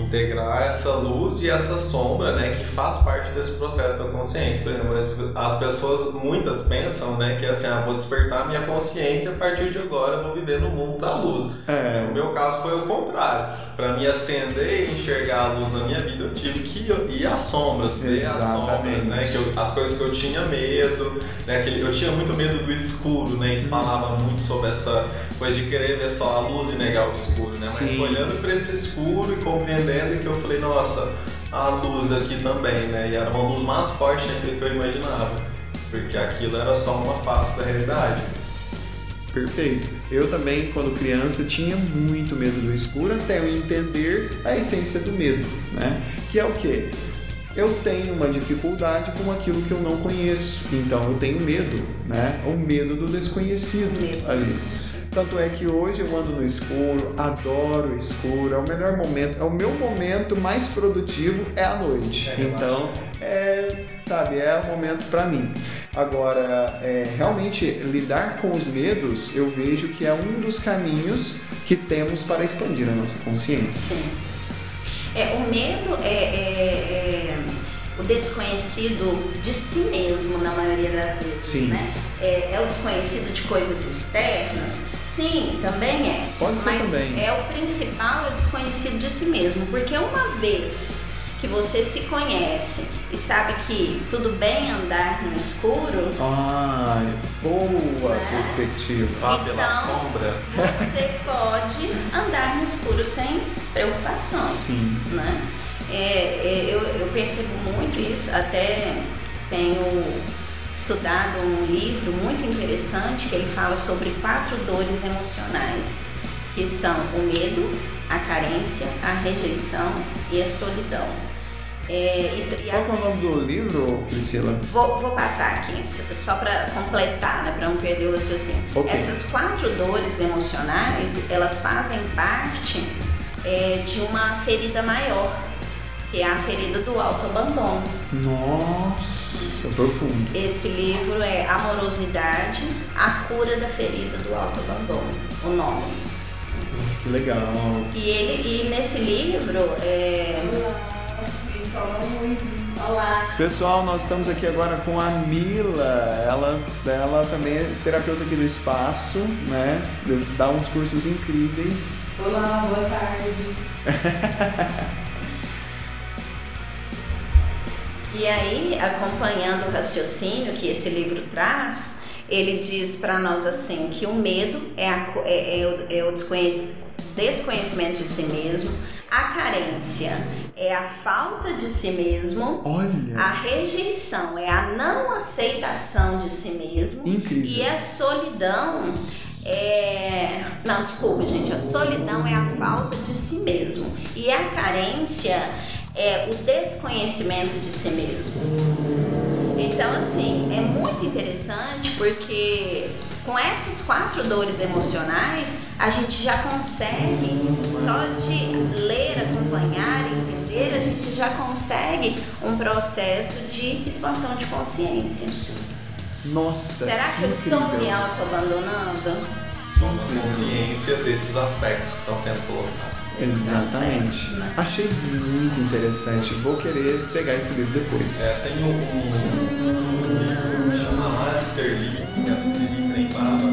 Integrar essa luz e essa sombra, né, que faz parte desse processo da consciência. Por exemplo, as pessoas muitas pensam, né, que é assim, ah, vou despertar minha consciência a partir de agora, vou viver no mundo da luz. É. O meu caso foi o contrário. Para me acender e enxergar a luz na minha vida, eu tive que ir às sombras, ver as sombras, né, que eu, as coisas que eu tinha medo, né, que eu tinha muito medo do escuro, né, isso falava muito sobre essa coisa de querer ver só a luz e negar o escuro, né, Sim. mas olhando para esse escuro e compreendendo entendendo que eu falei, nossa, a luz aqui também, né? E era uma luz mais forte ainda que eu imaginava, porque aquilo era só uma face da realidade. Perfeito. Eu também, quando criança, tinha muito medo do escuro até eu entender a essência do medo, né? Que é o quê? Eu tenho uma dificuldade com aquilo que eu não conheço, então eu tenho medo, né? O medo do desconhecido medo. ali. Tanto é que hoje eu ando no escuro, adoro o escuro, é o melhor momento, é o meu momento mais produtivo é a noite. É, então, é, sabe, é o momento para mim. Agora, é, realmente lidar com os medos, eu vejo que é um dos caminhos que temos para expandir a nossa consciência. Sim. É, o medo é, é, é o desconhecido de si mesmo na maioria das vezes, Sim. né? É, é, o desconhecido de coisas externas? Sim, também é. Pode ser mas também. é o principal é o desconhecido de si mesmo, porque uma vez que você se conhece e sabe que tudo bem andar no escuro. Ah, boa né? perspectiva. Vá pela então, sombra. Você pode andar no escuro sem preocupações, Sim. né? É, é, eu, eu percebo muito isso, até tenho estudado um livro muito interessante que ele fala sobre quatro dores emocionais, que são o medo, a carência, a rejeição e a solidão. É, e, e Qual as... é o nome do livro, Priscila? Vou, vou passar aqui, só para completar, né, para não perder o raciocínio. Okay. Essas quatro dores emocionais, elas fazem parte é, de uma ferida maior que é a ferida do autoabandono. Nossa, profundo. Esse livro é Amorosidade, a cura da ferida do autoabandono, o nome. Que legal. E ele e nesse livro é Olá. Pessoal, nós estamos aqui agora com a Mila. Ela, ela também é terapeuta aqui do espaço, né? Dá uns cursos incríveis. Olá, boa tarde. E aí, acompanhando o raciocínio que esse livro traz, ele diz para nós assim que o medo é, a, é, é, é o desconhecimento de si mesmo, a carência é a falta de si mesmo, Olha. a rejeição é a não aceitação de si mesmo Incrível. e a solidão é. Não, desculpa, gente. A solidão é a falta de si mesmo. E a carência é o desconhecimento de si mesmo. Então, assim, é muito interessante porque com essas quatro dores emocionais, a gente já consegue, só de ler, acompanhar, entender, a gente já consegue um processo de expansão de consciência. Nossa! Será que, que eu estou me auto-abandonando? Tomando consciência desses aspectos que estão sendo colocados. Exatamente. Né? Achei muito interessante. Vou querer pegar esse livro depois. É, tem um, um, um livro que chama e que é do Siri Prembaba,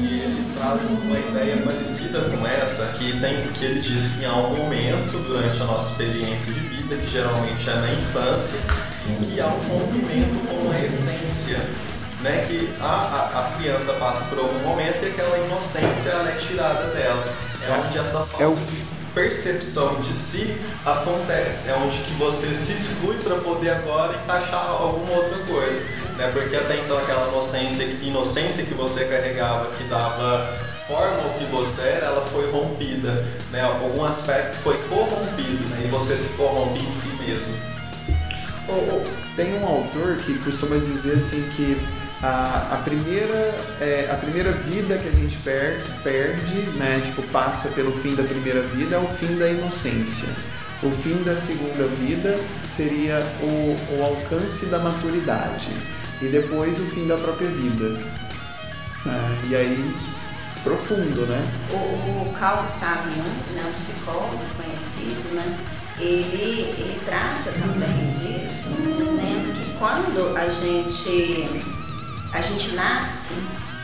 e ele traz uma ideia parecida com essa, que, tem, que ele diz que em algum momento durante a nossa experiência de vida, que geralmente é na infância, que há um rompimento com a essência. Né, que a, a, a criança passa por algum momento e aquela inocência ela é tirada dela. É onde essa falta É o percepção de si acontece. É onde que você se exclui para poder agora encaixar alguma outra coisa. Né? Porque até então aquela inocência, inocência que você carregava, que dava forma ao que você era, ela foi rompida. Né? Algum aspecto foi corrompido né? e você se corrompe em si mesmo. Tem um autor que costuma dizer assim que a, a primeira é, a primeira vida que a gente per, perde, né, tipo passa pelo fim da primeira vida é o fim da inocência. O fim da segunda vida seria o, o alcance da maturidade e depois o fim da própria vida. É, e aí profundo, né? O, o Carl né, um psicólogo conhecido, né, ele, ele trata também disso, dizendo que quando a gente, a gente nasce,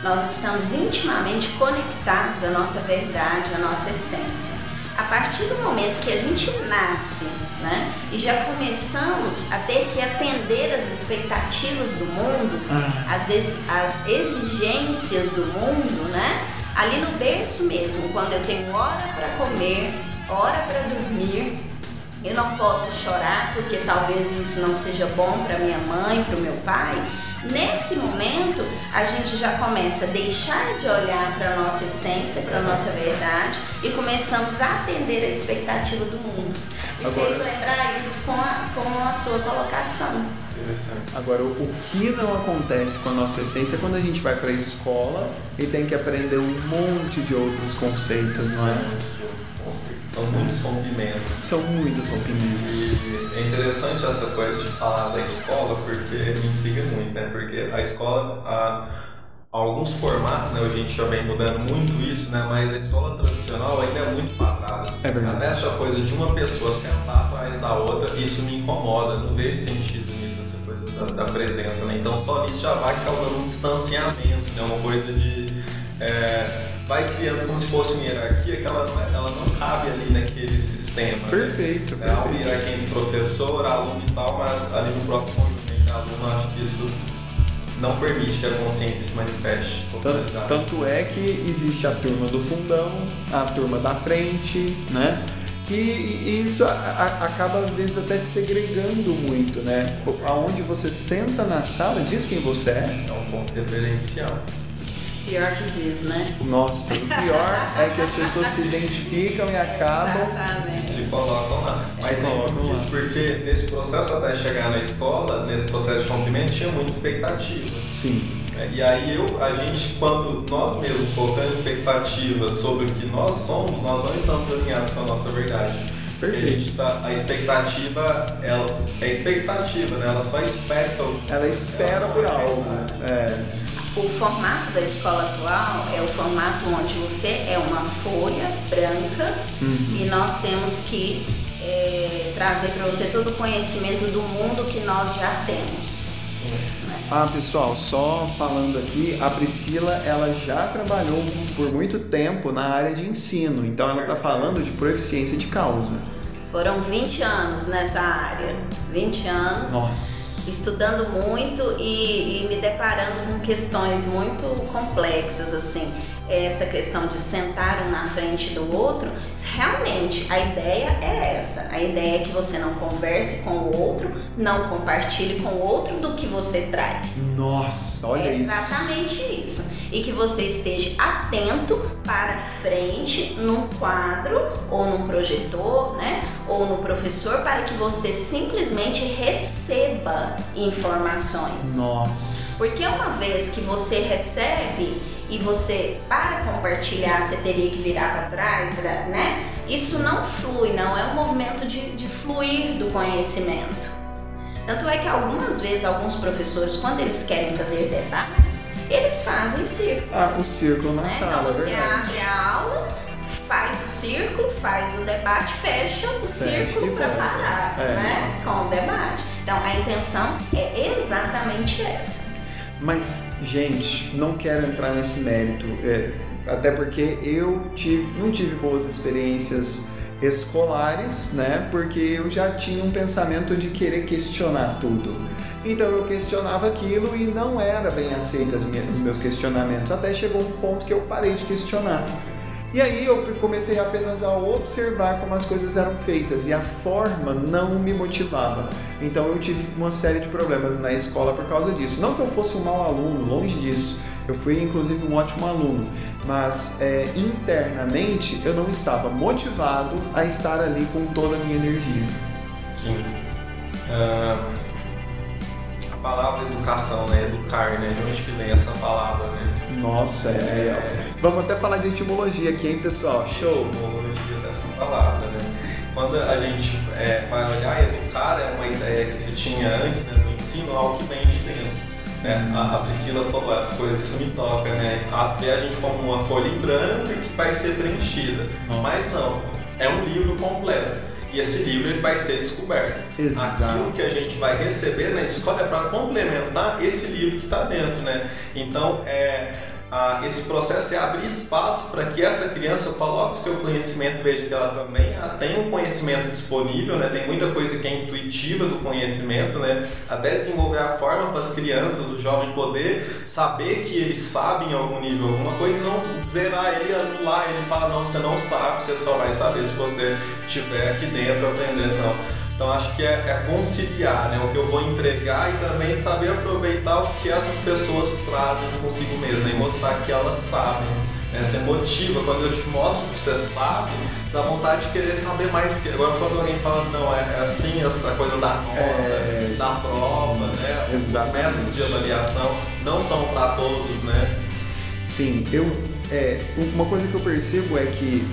nós estamos intimamente conectados à nossa verdade, à nossa essência. A partir do momento que a gente nasce né, e já começamos a ter que atender às expectativas do mundo, Ah, as, ex- as exigências do mundo, né? Ali no berço mesmo, quando eu tenho hora para comer, hora para dormir, eu não posso chorar porque talvez isso não seja bom para minha mãe, para o meu pai. Nesse momento, a gente já começa a deixar de olhar para a nossa essência, para a nossa verdade e começamos a atender a expectativa do mundo. Me Agora- fez lembrar isso com a, com a sua colocação. Interessante. Agora, o o que não acontece com a nossa essência é quando a gente vai para a escola e tem que aprender um monte de outros conceitos, não é? São muitos rompimentos. São muitos rompimentos. E é interessante essa coisa de falar da escola porque me intriga muito, né? Porque a escola, há alguns formatos, né? Hoje a gente já vem mudando muito isso, né? Mas a escola tradicional ainda é muito quadrada. É verdade. Nessa coisa de uma pessoa sentar atrás da outra, isso me incomoda. Não vejo sentido nisso, essa coisa da, da presença, né? Então só isso já vai causando um distanciamento, né? Uma coisa de... é, vai criando como se fosse uma hierarquia que ela não, é- ela não cabe ali naquele sistema. né? Perfeito, É, há uma hierarquia entre professor, aluno e tal, mas ali no próprio conjunto entre aluno, acho que isso não permite que a consciência se manifeste. Tanto, tanto é que existe a turma do fundão, a turma da frente, né? Que isso acaba às vezes até segregando muito, né? Aonde você senta na sala diz quem você é. É um ponto referencial. Pior que diz, né? Nossa, o pior é que as pessoas se identificam e acabam. Exatamente. Se colocam lá. Mas Se é muito colocam lá. disso, porque nesse processo até chegar na escola, nesse processo de rompimento, tinha muita expectativa. Sim, né? E aí eu, a gente, quando nós mesmos colocamos expectativas sobre o que nós somos, nós não estamos alinhados com a nossa verdade. A, perfeito. gente tá, a expectativa, ela é expectativa, né? Ela só espera. Ela espera por algo. É, O formato da escola atual é o formato onde você é uma folha branca uhum. e nós temos que é, trazer para você todo o conhecimento do mundo que nós já temos. Ah, pessoal, só falando aqui, a Priscila, ela já trabalhou por muito tempo na área de ensino, então ela está falando de proeficiência de causa. Foram 20 anos nessa área, 20 anos. Nossa. estudando muito e, e me deparando com questões muito complexas assim essa questão de sentar um na frente do outro realmente a ideia é essa a ideia é que você não converse com o outro não compartilhe com o outro do que você traz Nossa, olha é isso. exatamente isso. E que você esteja atento para frente num quadro ou num projetor, né? Ou no professor para que você simplesmente receba informações. Nossa. Porque uma vez que você recebe e você para compartilhar, você teria que virar para trás, virar, né? Isso não flui, não é um movimento de, de fluir do conhecimento. Tanto é que algumas vezes alguns professores, quando eles querem fazer debates, eles fazem círculos. Ah, o círculo na né? sala, então você verdade. abre a aula, faz o círculo, faz o debate, fecha o Fecha círculo para parar, É. né? Com o debate. Então a intenção é exatamente essa. Mas, gente, não quero entrar nesse mérito, é, até porque eu tive, não tive boas experiências escolares, né? Porque eu já tinha um pensamento de querer questionar tudo. Então eu questionava aquilo e não era bem minhas- os meus questionamentos. Até chegou um ponto que eu parei de questionar. E aí eu comecei apenas a observar como as coisas eram feitas e a forma não me motivava. Então eu tive uma série de problemas na escola por causa disso. Não que eu fosse um mau aluno, longe disso. Eu fui inclusive um ótimo aluno, mas é, internamente eu não estava motivado a estar ali com toda a minha energia. Sim. A palavra educação, né? Educar, né? De onde que vem essa palavra, né? Nossa, é. Vamos até falar de etimologia aqui, hein, pessoal? Show! etimologia dessa palavra, né? Quando a gente é, vai olhar, educar é uma ideia que se tinha antes né, do ensino, algo que vem de dentro. Né? A, a Priscila falou as coisas, isso me toca, né? A ver a gente como uma folha em branco que vai ser preenchida. Nossa. Mas não, é um livro completo. E esse livro ele vai ser descoberto. Exato. Aquilo que a gente vai receber na escola é para complementar esse livro que está dentro, né? Então, é, a- esse processo é abrir espaço para que essa criança coloque o seu conhecimento, veja que ela também ah, tem um conhecimento disponível, né? Tem muita coisa que é intuitiva do conhecimento, né? Até desenvolver a forma para as crianças, o jovem poder saber que eles sabem em algum nível alguma coisa e não zerar ele, anular ele, falar não, você não sabe, você só vai saber se você estiver aqui dentro aprendendo, não. Então acho que é, é conciliar né, o que eu vou entregar e também saber aproveitar o que essas pessoas trazem consigo mesmo né, e mostrar que elas sabem. Né, você motiva, quando eu te mostro que você sabe, dá vontade de querer saber mais. Porque agora quando alguém fala, não, é, é assim, essa coisa da nota, É, da prova, né? Os exatamente. métodos de avaliação não são para todos, né? Sim, eu é, uma coisa que eu percebo é que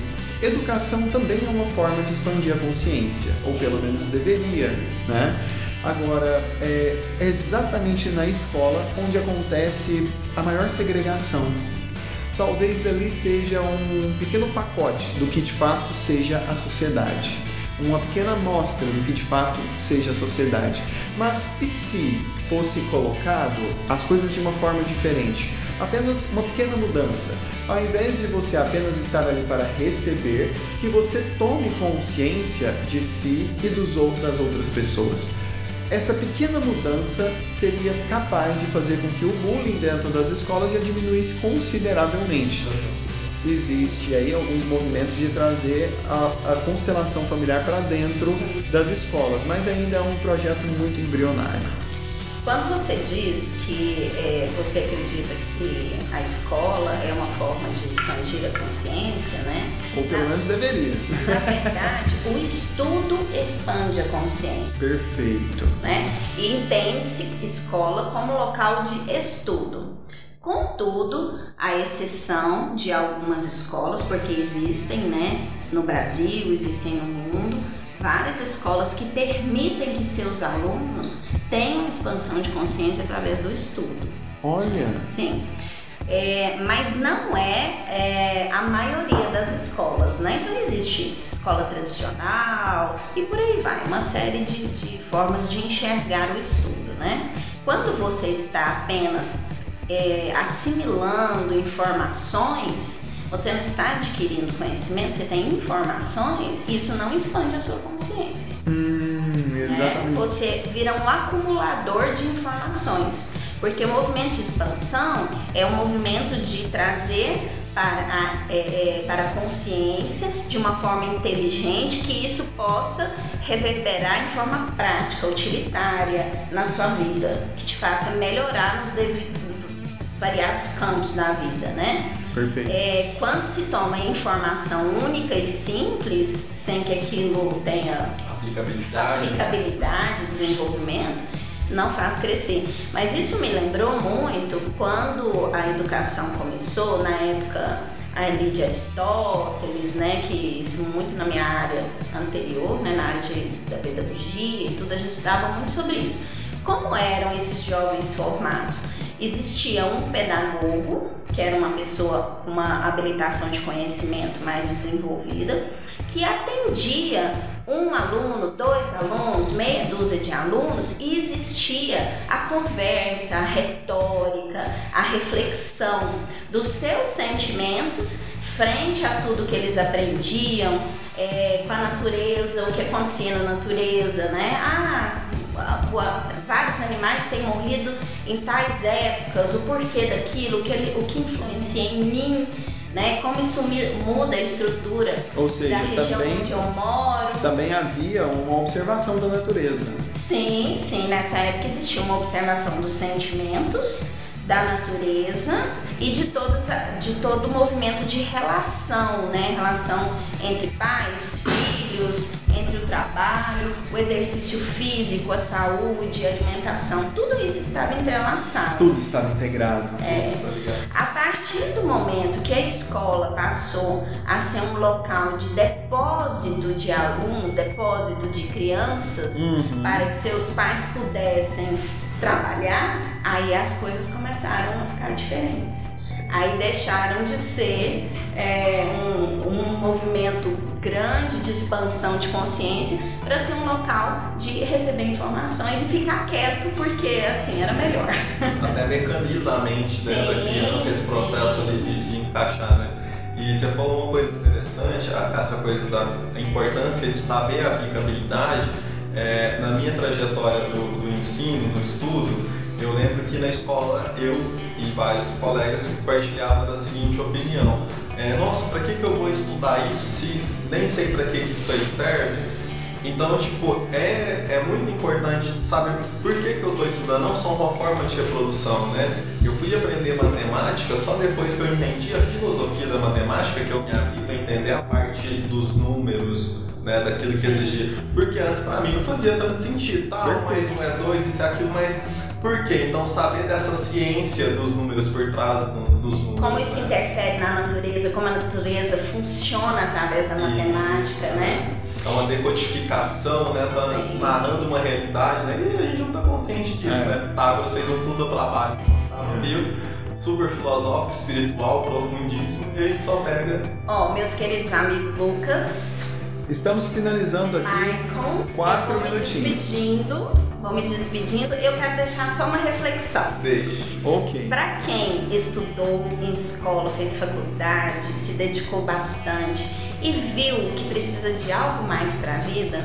educação também é uma forma de expandir a consciência, ou pelo menos deveria, né? Agora, é, é exatamente na escola onde acontece a maior segregação. Talvez ali seja um pequeno pacote do que de fato seja a sociedade. Uma pequena amostra do que de fato seja a sociedade. Mas e se fosse colocado as coisas de uma forma diferente? Apenas uma pequena mudança. Ao invés de você apenas estar ali para receber, que você tome consciência de si e dos outros, das outras pessoas. Essa pequena mudança seria capaz de fazer com que o bullying dentro das escolas já diminuísse consideravelmente. Existe aí alguns movimentos de trazer a, a constelação familiar para dentro das escolas, mas ainda é um projeto muito embrionário. Quando você diz que é, você acredita que a escola é uma forma de expandir a consciência, né? Ou pelo menos deveria. Na verdade, o estudo expande a consciência. Perfeito. né? E entende-se escola como local de estudo. Contudo, a exceção de algumas escolas, porque existem, né, no Brasil, existem no mundo, várias escolas que permitem que seus alunos tenham expansão de consciência através do estudo. Olha, Sim. É, mas não é, é, a maioria das escolas, né? Então existe escola tradicional e por aí vai, uma série de, de formas de enxergar o estudo, né? Quando você está apenas é, assimilando informações, você não está adquirindo conhecimento, você tem informações, isso não expande a sua consciência hum, né? exatamente. Você vira um acumulador de informações, porque o movimento de expansão é um movimento de trazer para a, é, é, para a consciência de uma forma inteligente que isso possa reverberar em forma prática, utilitária na sua vida, que te faça melhorar nos devidos variados campos da vida, né? Perfeito. É, quando se toma informação única e simples, sem que aquilo tenha Aplicabilidade. aplicabilidade, desenvolvimento, não faz crescer. Mas isso me lembrou muito quando a educação começou, na época ali de Aristóteles, né, que isso muito na minha área anterior, né, na área de, da pedagogia e tudo, a gente estudava muito sobre isso. Como eram esses jovens formados? Existia um pedagogo, que era uma pessoa com uma habilitação de conhecimento mais desenvolvida, que atendia um aluno, dois alunos, meia dúzia de alunos e existia a conversa, a retórica, a reflexão dos seus sentimentos frente a tudo que eles aprendiam é, com a natureza, o que acontecia na natureza, né? Ah, vários animais têm morrido em tais épocas, o porquê daquilo, o que, o que influencia em mim, né? Como isso muda a estrutura Ou seja, da região também, onde eu moro. Também havia uma observação da natureza. Sim, sim, nessa época existia uma observação dos sentimentos da natureza e de, todos, de todo o movimento de relação, né? Relação entre pais, filhos, entre o trabalho, o exercício físico, a saúde, a alimentação, tudo isso estava entrelaçado. Tudo estava integrado. É, a partir do momento que a escola passou a ser um local de depósito de alunos, depósito de crianças, Uhum. para que seus pais pudessem trabalhar, aí as coisas começaram a ficar diferentes. Aí deixaram de ser é, um, um movimento grande de expansão de consciência para ser um local de receber informações e ficar quieto, porque assim era melhor. Até mecaniza a mente né, da criança esse processo ali de, de encaixar, né? E você falou uma coisa interessante, essa coisa da importância de saber a aplicabilidade. É, na minha trajetória do, do ensino, do estudo, eu lembro que na escola eu e vários colegas compartilhavam da seguinte opinião: é, Nossa, para que, que eu vou estudar isso se nem sei para que, que isso aí serve? Então, tipo, é, é muito importante saber por que, que eu estou estudando, não só uma forma de reprodução, né? Eu fui aprender matemática só depois que eu entendi a filosofia da matemática, que eu me abri para entender a parte dos números, né? Daquilo que exigia. Porque antes, para mim, não fazia tanto sentido, tá? Um mais um é dois, isso é aquilo, mas por quê? Então, saber dessa ciência dos números por trás do- dos números. Como isso né? interfere na natureza, como a natureza funciona através da matemática, Isso. né? É uma decodificação, né? Tá Sim. narrando uma realidade, né? E a gente não tá consciente disso, É. né? Pitágoras fez um tudo para baixo, tá? viu? Super filosófico, espiritual, profundíssimo, e a gente só pega. Ó, meus queridos amigos Lucas, Estamos finalizando aqui. Michael, Quatro vou me minutinhos. despedindo, vou me despedindo. Eu quero deixar só uma reflexão. Deixa. Ok. Para quem estudou em escola, fez faculdade, se dedicou bastante e viu que precisa de algo mais para a vida,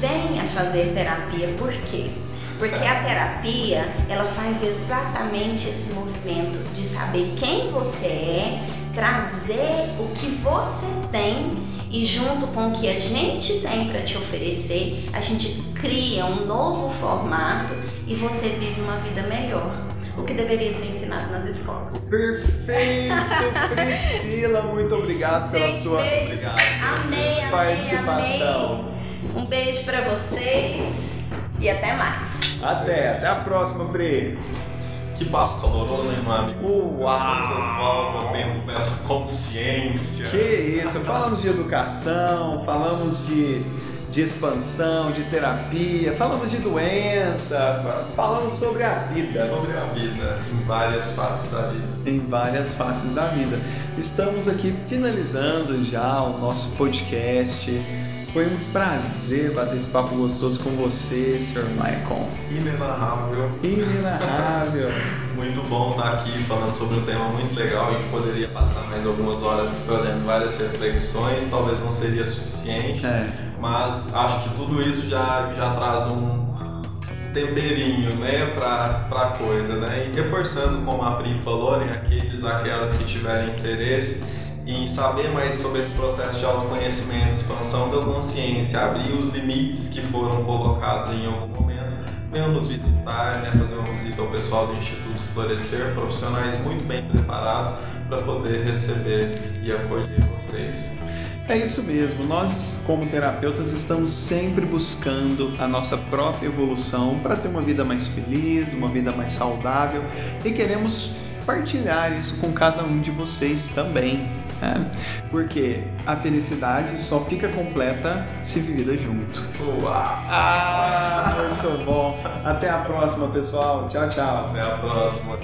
venha fazer terapia. Por quê? Porque a terapia, ela faz exatamente esse movimento de saber quem você é, trazer o que você tem e junto com o que a gente tem para te oferecer, a gente cria um novo formato e você vive uma vida melhor. O que deveria ser ensinado nas escolas. Perfeito, Priscila. Muito obrigado pela sua beijo. Obrigado. Amei, amei, participação. amei. Um beijo para vocês e até mais. Até, até a próxima, Pri. Que papo caloroso, hein, meu amigo? Uau! Quantas voltas temos nessa consciência? Que isso, falamos de educação, falamos de, de expansão, de terapia, falamos de doença, fa- falamos sobre a vida. Sobre a vida, em várias faces da vida. em várias faces da vida. Estamos aqui finalizando já o nosso podcast. Foi um prazer bater esse papo gostoso com você, Sr. Michael. Inenarrável. Inenarrável. Muito bom estar aqui falando sobre um tema muito legal. A gente poderia passar mais algumas horas trazendo várias reflexões, talvez não seria suficiente, É, mas acho que tudo isso já, já traz um temperinho, né, pra, pra coisa, né? E reforçando, como a Pri falou, né, aqueles, aquelas que tiverem interesse em saber mais sobre esse processo de autoconhecimento, expansão da consciência, abrir os limites que foram colocados em algum momento, venham nos visitar, né, fazer uma visita ao pessoal do Instituto Florescer, profissionais muito bem preparados para poder receber e acolher vocês. é isso mesmo. Nós, como terapeutas, estamos sempre buscando a nossa própria evolução para ter uma vida mais feliz, uma vida mais saudável e queremos partilhar isso com cada um de vocês também. Né? Porque a felicidade só fica completa se vivida junto. Uau! Ah, muito bom. Até a próxima, pessoal. Tchau, tchau. Até a próxima.